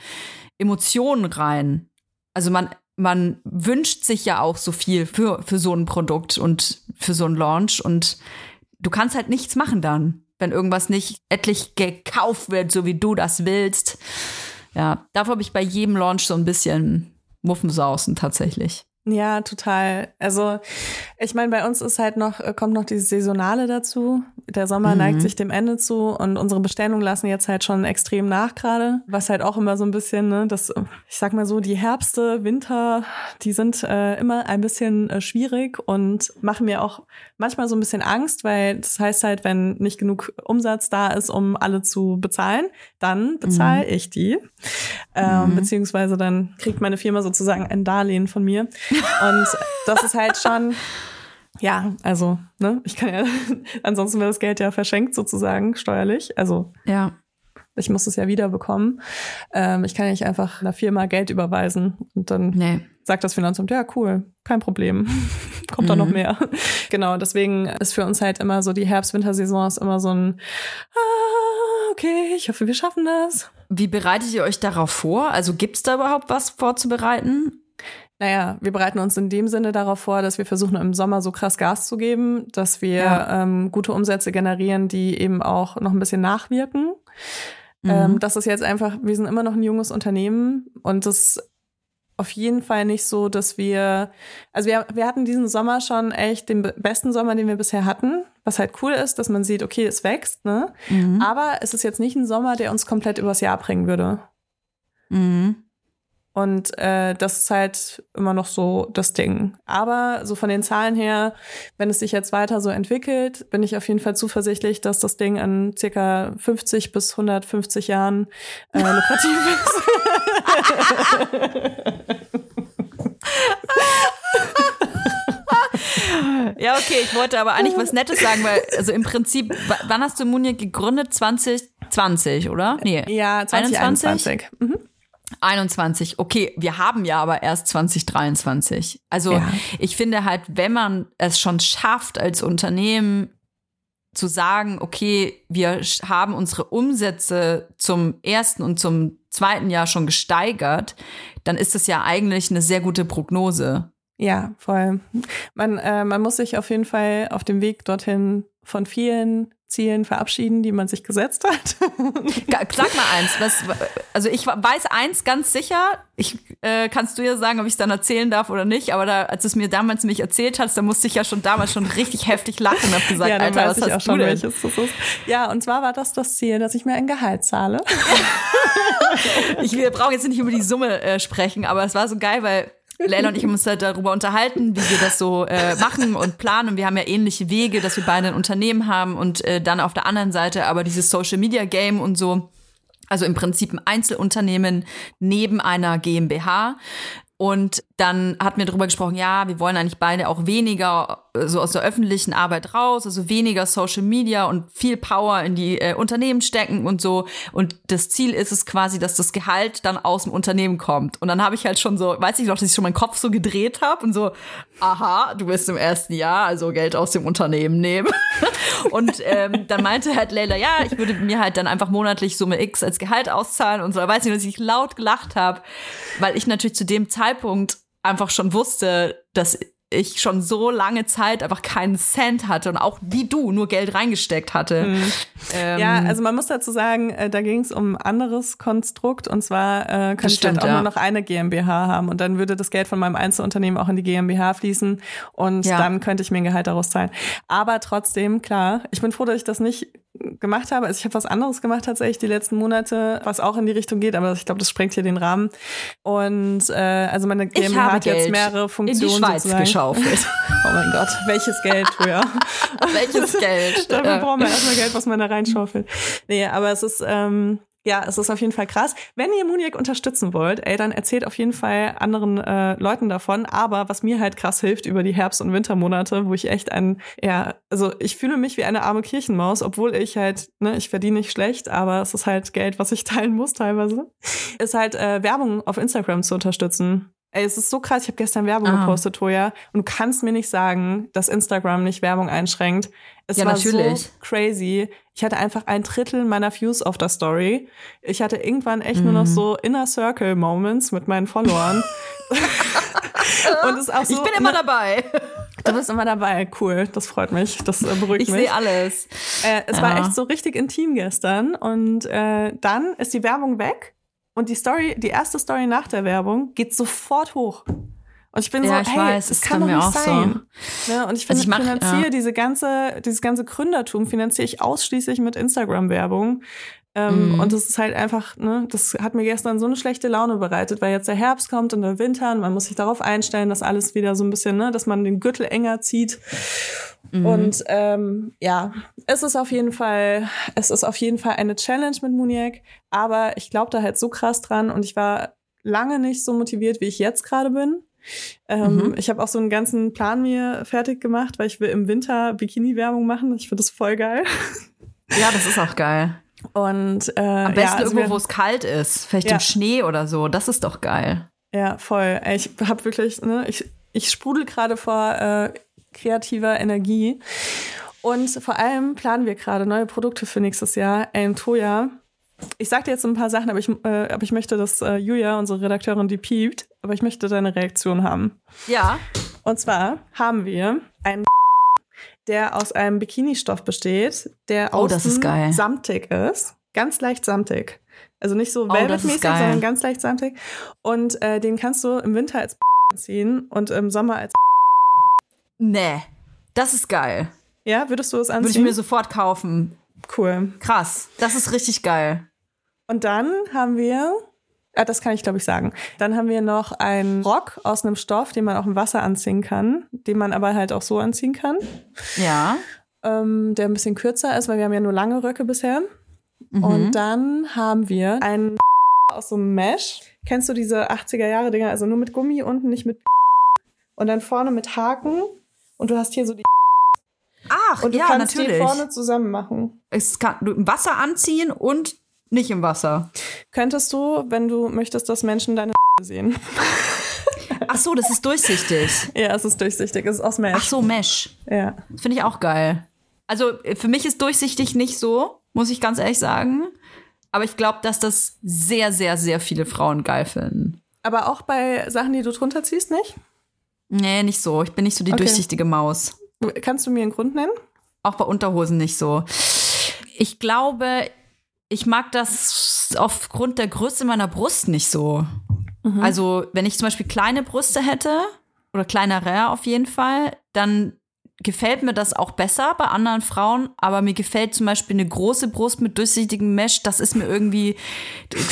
Emotionen rein. Also man, man wünscht sich ja auch so viel für, für so ein Produkt und für so ein Launch und du kannst halt nichts machen dann, wenn irgendwas nicht etlich gekauft wird, so wie du das willst. Ja, davor habe ich bei jedem Launch so ein bisschen Muffensausen tatsächlich. Ja, total. Also ich meine, bei uns ist halt noch, äh, kommt noch dieses Saisonale dazu. der Sommer neigt sich dem Ende zu und unsere Bestellungen lassen jetzt halt schon extrem nach gerade, was halt auch immer so ein bisschen, ne, das, ich sag mal so, die Herbste, Winter, die sind äh, immer ein bisschen äh, schwierig und machen mir auch manchmal so ein bisschen Angst, weil das heißt halt, wenn nicht genug Umsatz da ist, um alle zu bezahlen, dann bezahle mhm. ich die. Ähm, mhm. Beziehungsweise dann kriegt meine Firma sozusagen ein Darlehen von mir. Und das ist halt schon ja, also, ne, ich kann ja, ansonsten wäre das Geld ja verschenkt sozusagen, steuerlich. Also, ja. Ich muss es ja wieder bekommen. Ähm, ich kann ja nicht einfach einer Firma Geld überweisen und dann nee. Sagt das Finanzamt, ja, cool, kein Problem. Kommt mhm. da noch mhm. mehr. genau, deswegen ist für uns halt immer so die Herbst-Wintersaison ist immer so ein, ah, okay, ich hoffe, wir schaffen das. Wie bereitet ihr euch darauf vor? Also gibt's da überhaupt was vorzubereiten? Naja, wir bereiten uns in dem Sinne darauf vor, dass wir versuchen, im Sommer so krass Gas zu geben, dass wir ja. ähm, gute Umsätze generieren, die eben auch noch ein bisschen nachwirken. Mhm. Ähm, das ist jetzt einfach, wir sind immer noch ein junges Unternehmen und das auf jeden Fall nicht so, dass wir, also wir, wir hatten diesen Sommer schon echt den besten Sommer, den wir bisher hatten, was halt cool ist, dass man sieht, okay, es wächst, ne? Mhm. Aber es ist jetzt nicht ein Sommer, der uns komplett übers Jahr bringen würde. Mhm. Und äh, das ist halt immer noch so das Ding. Aber so von den Zahlen her, wenn es sich jetzt weiter so entwickelt, bin ich auf jeden Fall zuversichtlich, dass das Ding in circa 50 bis 150 Jahren äh, lukrativ ist. ja, okay, ich wollte aber eigentlich was Nettes sagen, weil, also im Prinzip, wann hast du Munich gegründet? 2020, oder? Nee. Ja, 2021. 21? Mhm. 21. Okay, wir haben ja aber erst 2023. Also ja. ich finde halt, wenn man es schon schafft als Unternehmen zu sagen, okay, wir haben unsere Umsätze zum ersten und zum zweiten Jahr schon gesteigert, dann ist das ja eigentlich eine sehr gute Prognose. Ja, voll. Man, äh, man muss sich auf jeden Fall auf dem Weg dorthin von vielen Zielen verabschieden, die man sich gesetzt hat. Sag mal eins, was, also ich weiß eins ganz sicher, ich äh, kannst du ja sagen, ob ich es dann erzählen darf oder nicht, aber da, als es mir damals mich erzählt hast, da musste ich ja schon damals schon richtig heftig lachen und hab gesagt, ja, Alter, was hast du denn? Welches das ist. Ja, und zwar war das das Ziel, dass ich mir ein Gehalt zahle. ich, wir brauchen jetzt nicht über die Summe äh, sprechen, aber es war so geil, weil Leila und ich haben uns halt darüber unterhalten, wie wir das so äh, machen und planen. Und wir haben ja ähnliche Wege, dass wir beide ein Unternehmen haben und äh, dann auf der anderen Seite aber dieses Social Media Game und so. Also im Prinzip ein Einzelunternehmen neben einer GmbH. Und dann hatten wir darüber gesprochen, ja, wir wollen eigentlich beide auch weniger äh, so aus der öffentlichen Arbeit raus, also weniger Social Media und viel Power in die äh, Unternehmen stecken und so. Und das Ziel ist es quasi, dass das Gehalt dann aus dem Unternehmen kommt. Und dann habe ich halt schon so, weiß ich noch, dass ich schon meinen Kopf so gedreht habe und so, aha, du bist im ersten Jahr, also Geld aus dem Unternehmen nehmen. und ähm, dann meinte halt Leila, ja, ich würde mir halt dann einfach monatlich Summe X als Gehalt auszahlen und so. Da weiß ich, dass ich laut gelacht habe, weil ich natürlich zu dem Zeitpunkt einfach schon wusste, dass ich schon so lange Zeit einfach keinen Cent hatte und auch wie du nur Geld reingesteckt hatte. Mhm. Ähm, ja, also man muss dazu sagen, äh, da ging es um ein anderes Konstrukt und zwar äh, könnte ich halt auch ja. nur noch eine GmbH haben und dann würde das Geld von meinem Einzelunternehmen auch in die GmbH fließen und ja. dann könnte ich mir ein Gehalt daraus zahlen. Aber trotzdem, klar, ich bin froh, dass ich das nicht gemacht habe. Also ich habe was anderes gemacht tatsächlich die letzten Monate, was auch in die Richtung geht, aber ich glaube, das sprengt hier den Rahmen. Und äh, also meine GmbH hat jetzt mehrere Funktionen. In die Schweiz sozusagen. geschaufelt. oh mein Gott, welches Geld, ja. welches Geld? Dafür brauchen wir erstmal Geld, was man da reinschaufelt. Nee, aber es ist, ähm, ja, es ist auf jeden Fall krass. Wenn ihr Muniac unterstützen wollt, ey, dann erzählt auf jeden Fall anderen äh, Leuten davon. Aber was mir halt krass hilft über die Herbst- und Wintermonate, wo ich echt ein, ja, also ich fühle mich wie eine arme Kirchenmaus, obwohl ich halt, ne, ich verdiene nicht schlecht, aber es ist halt Geld, was ich teilen muss teilweise, ist halt äh, Werbung auf Instagram zu unterstützen. Ey, es ist so krass. Ich habe gestern Werbung ah. gepostet, Toja. Und du kannst mir nicht sagen, dass Instagram nicht Werbung einschränkt. Es ja, war natürlich. so crazy. Ich hatte einfach ein Drittel meiner Views auf der Story. Ich hatte irgendwann echt mhm. nur noch mhm. so Inner Circle Moments mit meinen Followern. Und ist auch so, ich bin immer ne, dabei. Du bist immer dabei. Cool. Das freut mich. Das äh, beruhigt ich mich. Ich sehe alles. Äh, es ja. war echt so richtig intim gestern. Und äh, dann ist die Werbung weg. Und die Story, die erste Story nach der Werbung geht sofort hoch. Und ich bin Ja, so, ich hey, weiß, das kann doch nicht auch so. sein. Ne? Und ich finde, Also ich mach- ich finanziere ja. diese ganze, dieses ganze Gründertum finanziere ich ausschließlich mit Instagram-Werbung. Ähm, Mhm. Und das ist halt einfach, ne, das hat mir gestern so eine schlechte Laune bereitet, weil jetzt der Herbst kommt und der Winter und man muss sich darauf einstellen, dass alles wieder so ein bisschen, ne, dass man den Gürtel enger zieht. Mhm. Und ähm, ja, es ist auf jeden Fall, es ist auf jeden Fall eine Challenge mit Muniac, aber ich glaube da halt so krass dran und ich war lange nicht so motiviert, wie ich jetzt gerade bin. Ähm, Mhm. Ich habe auch so einen ganzen Plan mir fertig gemacht, weil ich will im Winter Bikini-Werbung machen. Ich finde das voll geil. Ja, das ist auch geil. Und äh, Am besten ja, also irgendwo, wo es kalt ist. Vielleicht Ja. im Schnee oder so. Das ist doch geil. Ja, voll. Ich habe wirklich, ne, ich, ich sprudel gerade vor äh, kreativer Energie. Und vor allem planen wir gerade neue Produkte für nächstes Jahr. Ey, Toya. Ich sag dir jetzt ein paar Sachen, aber ich, äh, aber ich möchte, dass äh, Julia, unsere Redakteurin, die piept, aber ich möchte deine Reaktion haben. Ja. Und zwar haben wir einen der aus einem Bikini-Stoff besteht, der Oh, das ist außen geil. samtig ist. Ganz leicht samtig. Also nicht so Oh, ist velvetmäßig, geil. sondern ganz leicht samtig. Und äh, den kannst du im Winter als ziehen und im Sommer als Nee. Das ist geil. Ja, würdest du das Würde ich anziehen? mir sofort kaufen. cool. Krass. Das ist richtig geil. Und dann haben wir, ah, das kann ich glaube ich sagen. Dann haben wir noch einen Rock aus einem Stoff, den man auch im Wasser anziehen kann, den man aber halt auch so anziehen kann, Ja. ähm, der ein bisschen kürzer ist, weil wir haben ja nur lange Röcke bisher. Mhm. Und dann haben wir einen aus so einem Mesh. Kennst du diese 80er Jahre Dinger? Also nur mit Gummi unten, nicht mit und dann vorne mit Haken und du hast hier so die Ach, und du ja, kannst natürlich. die vorne zusammen machen. es kann du im Wasser anziehen und nicht im Wasser. Könntest du, wenn du möchtest, dass Menschen deine sehen? Ach so, das ist durchsichtig. Ja, es ist durchsichtig, es ist aus Mesh. Ach so, Mesh. Ja. Finde ich auch geil. Also für mich ist durchsichtig nicht so, muss ich ganz ehrlich sagen. Aber ich glaube, dass das sehr, sehr, sehr viele Frauen geil finden. Aber auch bei Sachen, die du drunter ziehst, nicht? Nee, nicht so. Ich bin nicht so die Okay. durchsichtige Maus. Kannst du mir einen Grund nennen? Auch bei Unterhosen nicht so. Ich glaube, ich mag das aufgrund der Größe meiner Brust nicht so. Also, wenn ich zum Beispiel kleine Brüste hätte, oder kleinere auf jeden Fall, dann gefällt mir das auch besser bei anderen Frauen, aber mir gefällt zum Beispiel eine große Brust mit durchsichtigem Mesh, das ist mir irgendwie,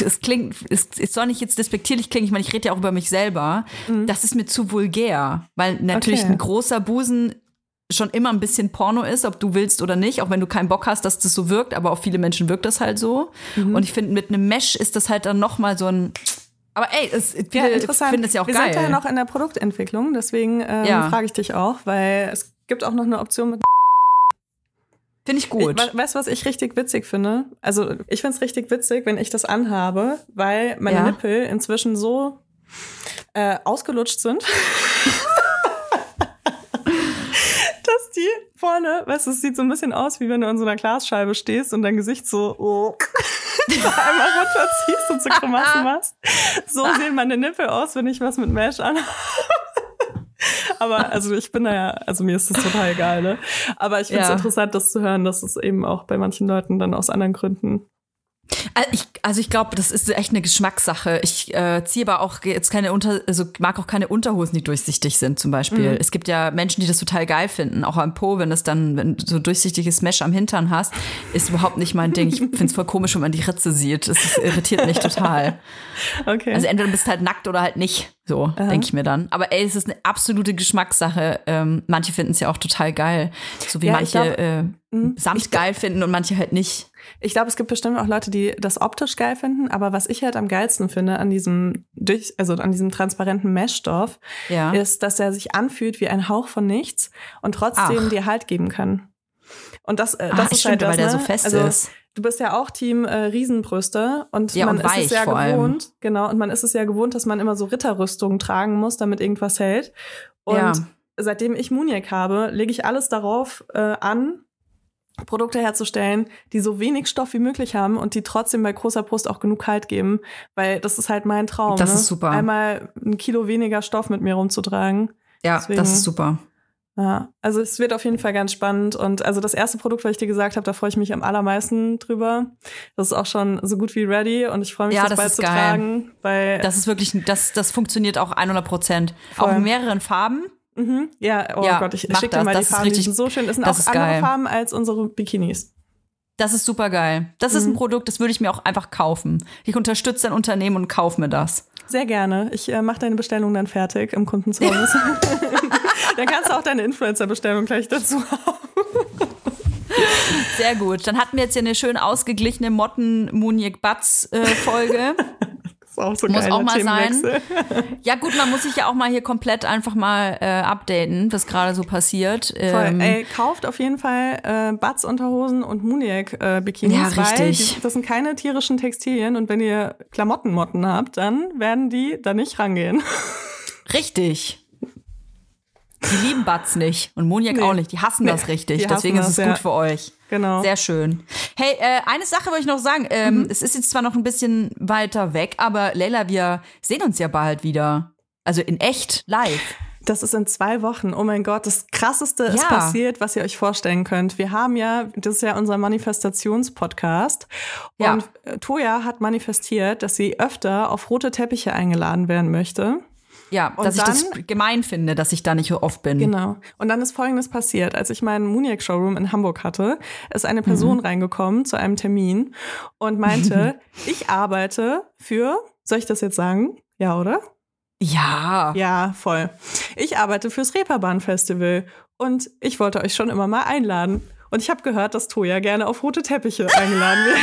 es klingt, es, es soll nicht jetzt despektierlich klingen, ich meine, ich rede ja auch über mich selber, das ist mir zu vulgär, weil natürlich Okay. ein großer Busen schon immer ein bisschen Porno ist, ob du willst oder nicht, auch wenn du keinen Bock hast, dass das so wirkt, aber auf viele Menschen wirkt das halt so. Mhm. Und ich finde, mit einem Mesh ist das halt dann noch mal so ein, aber ey, es, viele finden das ja auch Wir geil. sind ja noch in der Produktentwicklung, deswegen ähm, Ja. frage ich dich auch, weil es gibt auch noch eine Option mit. Finde ich gut. Ich, we- weißt du, was ich richtig witzig finde? Also ich finde es richtig witzig, wenn ich das anhabe, weil meine Ja. Nippel inzwischen so äh, ausgelutscht sind. Dass die vorne, weißt du, es sieht so ein bisschen aus, wie wenn du in so einer Glasscheibe stehst und dein Gesicht so oh, einmal runterziehst und so Grimassen machst. So sehen meine Nippel aus, wenn ich was mit Mesh anhabe. Aber also ich bin da ja, also mir ist das total egal, ne? Aber ich finde es Ja. interessant, das zu hören, dass es eben auch bei manchen Leuten dann aus anderen Gründen. Also ich, also ich glaube, das ist echt eine Geschmackssache. Ich äh, ziehe aber auch jetzt keine Unter, also mag auch keine Unterhosen, die durchsichtig sind, zum Beispiel. Mhm. Es gibt ja Menschen, die das total geil finden, auch am Po, wenn das dann, wenn du so durchsichtiges Mesh am Hintern hast, ist überhaupt nicht mein Ding. Ich finde es voll komisch, wenn man die Ritze sieht. Das ist, irritiert mich total. Okay. Also entweder du bist halt nackt oder halt nicht. So, denke ich mir dann. Aber ey, es ist eine absolute Geschmackssache. Ähm, manche finden es ja auch total geil. So wie Ja, manche glaub- mhm. äh, Samt geil finden und manche halt nicht. Ich glaube, es gibt bestimmt auch Leute, die das optisch geil finden, aber was ich halt am geilsten finde an diesem durch, also an diesem transparenten Meshstoff, Ja. ist, dass er sich anfühlt wie ein Hauch von nichts und trotzdem Ach. dir Halt geben kann. Und das, äh, das ist stimmt, halt das, weil der ne? so fest also, ist. Du bist ja auch Team äh, Riesenbrüste und Ja, man und ist es ja vor allem. gewohnt, genau, und man ist es ja gewohnt, dass man immer so Ritterrüstungen tragen muss, damit irgendwas hält. Und Ja. seitdem ich Muniac habe, lege ich alles darauf äh, an, Produkte herzustellen, die so wenig Stoff wie möglich haben und die trotzdem bei großer Brust auch genug Halt geben, weil das ist halt mein Traum. Das ne? ist super. Einmal ein Kilo weniger Stoff mit mir rumzutragen. Ja, Deswegen- das ist super. Ja, also es wird auf jeden Fall ganz spannend. Und also das erste Produkt, was ich dir gesagt habe, da freue ich mich am allermeisten drüber. Das ist auch schon so gut wie ready und ich freue mich, Ja, das, das bald ist zu geil. tragen. Weil, Das ist wirklich, das, das funktioniert auch 100 Prozent. Auch in mehreren Farben. Mhm, ja, oh Ja, Gott, ich schicke dir mal Das die Farben, die richtig- sind so schön. Das sind das auch ist andere geil. Farben als unsere Bikinis. Das ist super geil. Das ist ein Produkt, das würde ich mir auch einfach kaufen. Ich unterstütze dein Unternehmen und kauf mir das. Sehr gerne. Ich äh, mache deine Bestellung dann fertig im Kundenservice. dann kannst du auch deine Influencer-Bestellung gleich dazu haben. Sehr gut. Dann hatten wir jetzt hier eine schön ausgeglichene motten munich batz äh, folge ist auch so Muss geil, auch mal sein. Ja gut, man muss sich ja auch mal hier komplett einfach mal äh, updaten, was gerade so passiert. Voll. Ähm, Ey, kauft auf jeden Fall äh, Batz Unterhosen und Muniac äh, Bikinis, Ja, weil richtig. die, das sind keine tierischen Textilien und wenn ihr Klamottenmotten habt, dann werden die da nicht rangehen. Richtig. Die lieben Batz nicht und Moniak Nee. auch nicht. Die hassen Nee, das richtig. die Deswegen ist das, es ja. gut für euch. Genau. Sehr schön. Hey, äh, eine Sache wollte ich noch sagen. Ähm, Mhm. Es ist jetzt zwar noch ein bisschen weiter weg, aber Leila, wir sehen uns ja bald wieder. Also in echt, live. Das ist in zwei Wochen. Oh mein Gott, das Krasseste ist Ja. passiert, was ihr euch vorstellen könnt. Wir haben ja, das ist ja unser Manifestationspodcast. Ja. Und äh, Toja hat manifestiert, dass sie öfter auf rote Teppiche eingeladen werden möchte. Ja, Und dass ich das dann- gemein finde, dass ich da nicht so oft bin. Genau. Und dann ist Folgendes passiert. Als ich meinen Muniac Showroom in Hamburg hatte, ist eine Mhm. Person reingekommen zu einem Termin und meinte, ich arbeite für, soll ich das jetzt sagen? Ja, oder? Ja. Ja, voll. Ich arbeite fürs Reeperbahn Festival und ich wollte euch schon immer mal einladen. Und ich habe gehört, dass Toja gerne auf rote Teppiche eingeladen wird.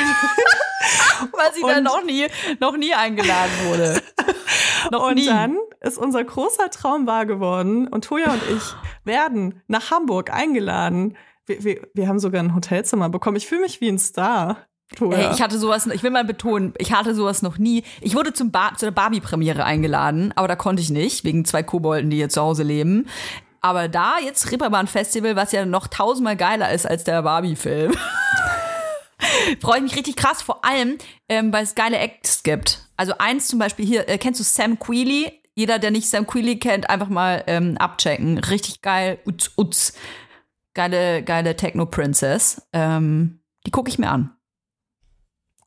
Weil sie Und- noch nie, noch nie eingeladen wurde. noch Und nie. dann ist unser großer Traum wahr geworden und Toja und ich werden nach Hamburg eingeladen. Wir, wir, wir haben sogar ein Hotelzimmer bekommen. Ich fühle mich wie ein Star. Ey, ich hatte sowas, ich will mal betonen, ich hatte sowas noch nie. Ich wurde zum Bar, zu der Barbie-Premiere eingeladen, aber da konnte ich nicht, wegen zwei Kobolden, die hier zu Hause leben. Aber da jetzt Ripperbahn Festival, was ja noch tausendmal geiler ist als der Barbie-Film. Freue ich mich richtig krass, vor allem, ähm, weil es geile Acts gibt. Also eins zum Beispiel hier, äh, kennst du Sam Queely? Jeder, der nicht Sam Queely kennt, einfach mal ähm, abchecken. Richtig geil, utz, utz. Geile, geile Techno-Princess. Ähm, die gucke ich mir an.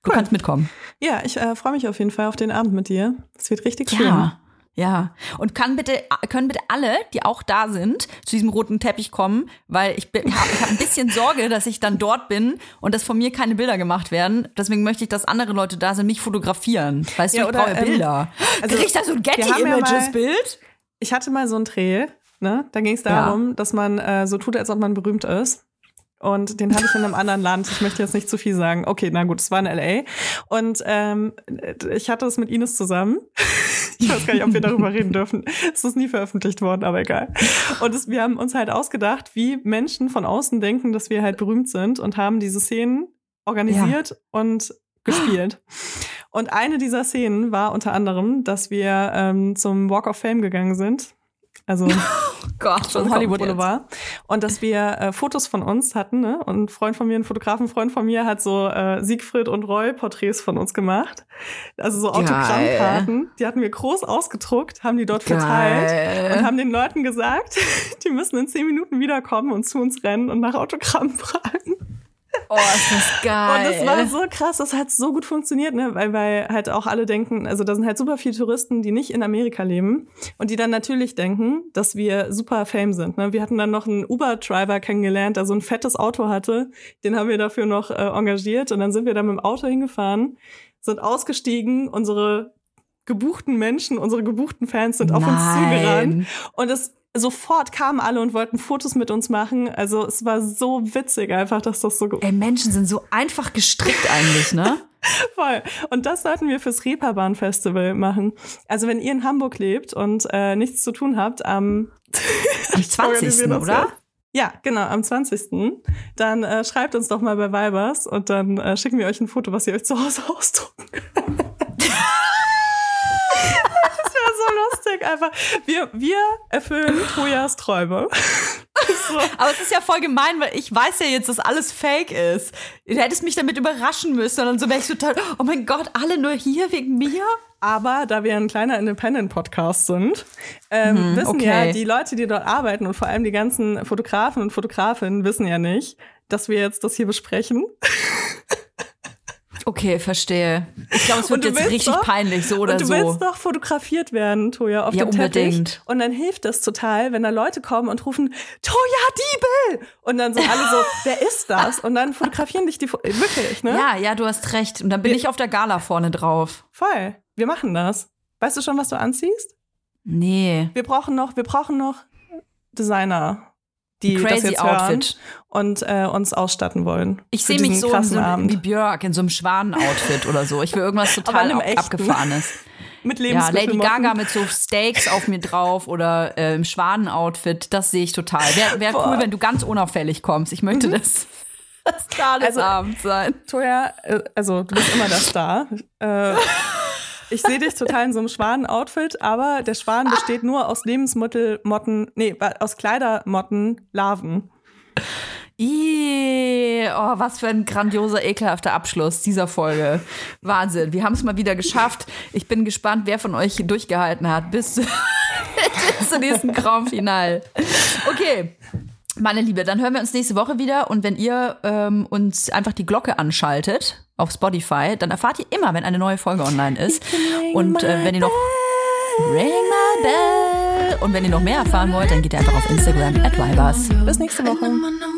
Du Cool. kannst mitkommen. ja, ich äh, freue mich auf jeden Fall auf den Abend mit dir. Es wird richtig schön. Ja. Ja. Und kann bitte, können bitte alle, die auch da sind, zu diesem roten Teppich kommen, weil ich, bin- ich habe hab ein bisschen Sorge, dass ich dann dort bin und dass von mir keine Bilder gemacht werden. Deswegen möchte ich, dass andere Leute da sind, mich fotografieren. Weißt Ja, du, ich oder, brauche ähm, Bilder. also, Krieg ich da so ein haben ja Getty-Images-Bild? Ich hatte mal so einen Dreh, ne? Da ging es darum, dass man äh, so tut, als ob man berühmt ist. Und den hatte ich in einem anderen Land. Ich möchte jetzt nicht zu viel sagen. Okay, na gut, es war in L.A. Und ähm, ich hatte es mit Ines zusammen. Ich weiß gar nicht, ob wir darüber reden dürfen. Es ist nie veröffentlicht worden, aber egal. Und es, wir haben uns halt ausgedacht, wie Menschen von außen denken, dass wir halt berühmt sind und haben diese Szenen organisiert und gespielt. Und eine dieser Szenen war unter anderem, dass wir ähm, zum Walk of Fame gegangen sind. Also Gott, zum Hollywood Boulevard. Und dass wir äh, Fotos von uns hatten, ne? Und ein Freund von mir, ein Fotografenfreund von mir, hat so äh, Siegfried und Roy Porträts von uns gemacht. Also so. Autogrammkarten. Die hatten wir groß ausgedruckt, haben die dort verteilt Geil. und haben den Leuten gesagt, die müssen in zehn Minuten wiederkommen und zu uns rennen und nach Autogramm fragen. Oh, ist das geil. Und das war so krass, das hat so gut funktioniert, ne? weil, weil halt auch alle denken, also da sind halt super viele Touristen, die nicht in Amerika leben und die dann natürlich denken, dass wir super Fame sind. Ne? Wir hatten dann noch einen Uber-Driver kennengelernt, der so ein fettes Auto hatte, den haben wir dafür noch äh, engagiert und dann sind wir da mit dem Auto hingefahren, sind ausgestiegen, unsere gebuchten Menschen, unsere gebuchten Fans sind auf uns Nein. zugerannt und es sofort kamen alle und wollten Fotos mit uns machen. Also es war so witzig einfach, dass das so Ey, Menschen sind so einfach gestrickt eigentlich, ne? Voll. Und das sollten wir fürs Reeperbahn Festival machen. Also wenn ihr in Hamburg lebt und äh, nichts zu tun habt, am Am Ich organisiere 20. das oder? Ja, genau, am 20. Dann äh, schreibt uns doch mal bei Vibers und dann äh, schicken wir euch ein Foto, was ihr euch zu Hause ausdrucken könnt. Das wäre so lustig, einfach. Wir, wir erfüllen Tojas Träume. Aber es ist ja voll gemein, weil ich weiß ja jetzt, dass alles fake ist. Du hättest mich damit überraschen müssen und dann so wäre ich total, oh mein Gott, alle nur hier wegen mir? Aber da wir ein kleiner Independent-Podcast sind, ähm, wissen okay. ja die Leute, die dort arbeiten und vor allem die ganzen Fotografen und Fotografinnen wissen ja nicht, dass wir jetzt das hier besprechen. Okay, verstehe. Ich glaube, es wird du jetzt richtig doch- peinlich, so oder und du so. willst doch fotografiert werden, Toja, auf Ja, dem Teppich. unbedingt. Und dann hilft es total, wenn da Leute kommen und rufen, Toja Diebel! Und dann sind alle so, wer ist das? Und dann fotografieren dich die, Fo- wirklich, ne? Ja, ja, du hast recht. Und dann bin ich auf der Gala vorne drauf. Voll. Wir machen das. Weißt du schon, was du anziehst? Nee. Wir brauchen noch, wir brauchen noch Designer, die das Crazy jetzt hören Outfit. und äh, uns ausstatten wollen. Ich sehe mich so so, wie Björk in so einem Schwanenoutfit oder so. Ich will irgendwas total ab echten. abgefahrenes. mit Ja, Lebensmitteln. Lady Gaga mit so Steaks auf mir drauf oder äh, im Schwanenoutfit, das sehe ich total. Wäre wär cool, wenn du ganz unauffällig kommst. Ich möchte das, das Star des Also- Abends sein. Toja, äh, also du bist immer der Star. Äh, ich sehe dich total in so einem Schwanenoutfit, aber der Schwan besteht nur aus Lebensmittelmotten, nee, aus Kleidermotten, Larven. Ih, oh, was für ein grandioser, ekelhafter Abschluss dieser Folge. Wahnsinn. Wir haben es mal wieder geschafft. Ich bin gespannt, wer von euch durchgehalten hat bis, bis zum nächsten Grand Final. Okay. Meine Liebe, dann hören wir uns nächste Woche wieder und wenn ihr ähm, uns einfach die Glocke anschaltet auf Spotify, dann erfahrt ihr immer, wenn eine neue Folge online ist. Und äh, wenn ihr noch Ring my bell und wenn ihr noch mehr erfahren wollt, dann geht ihr einfach auf Instagram at Vibers. Bis nächste Woche.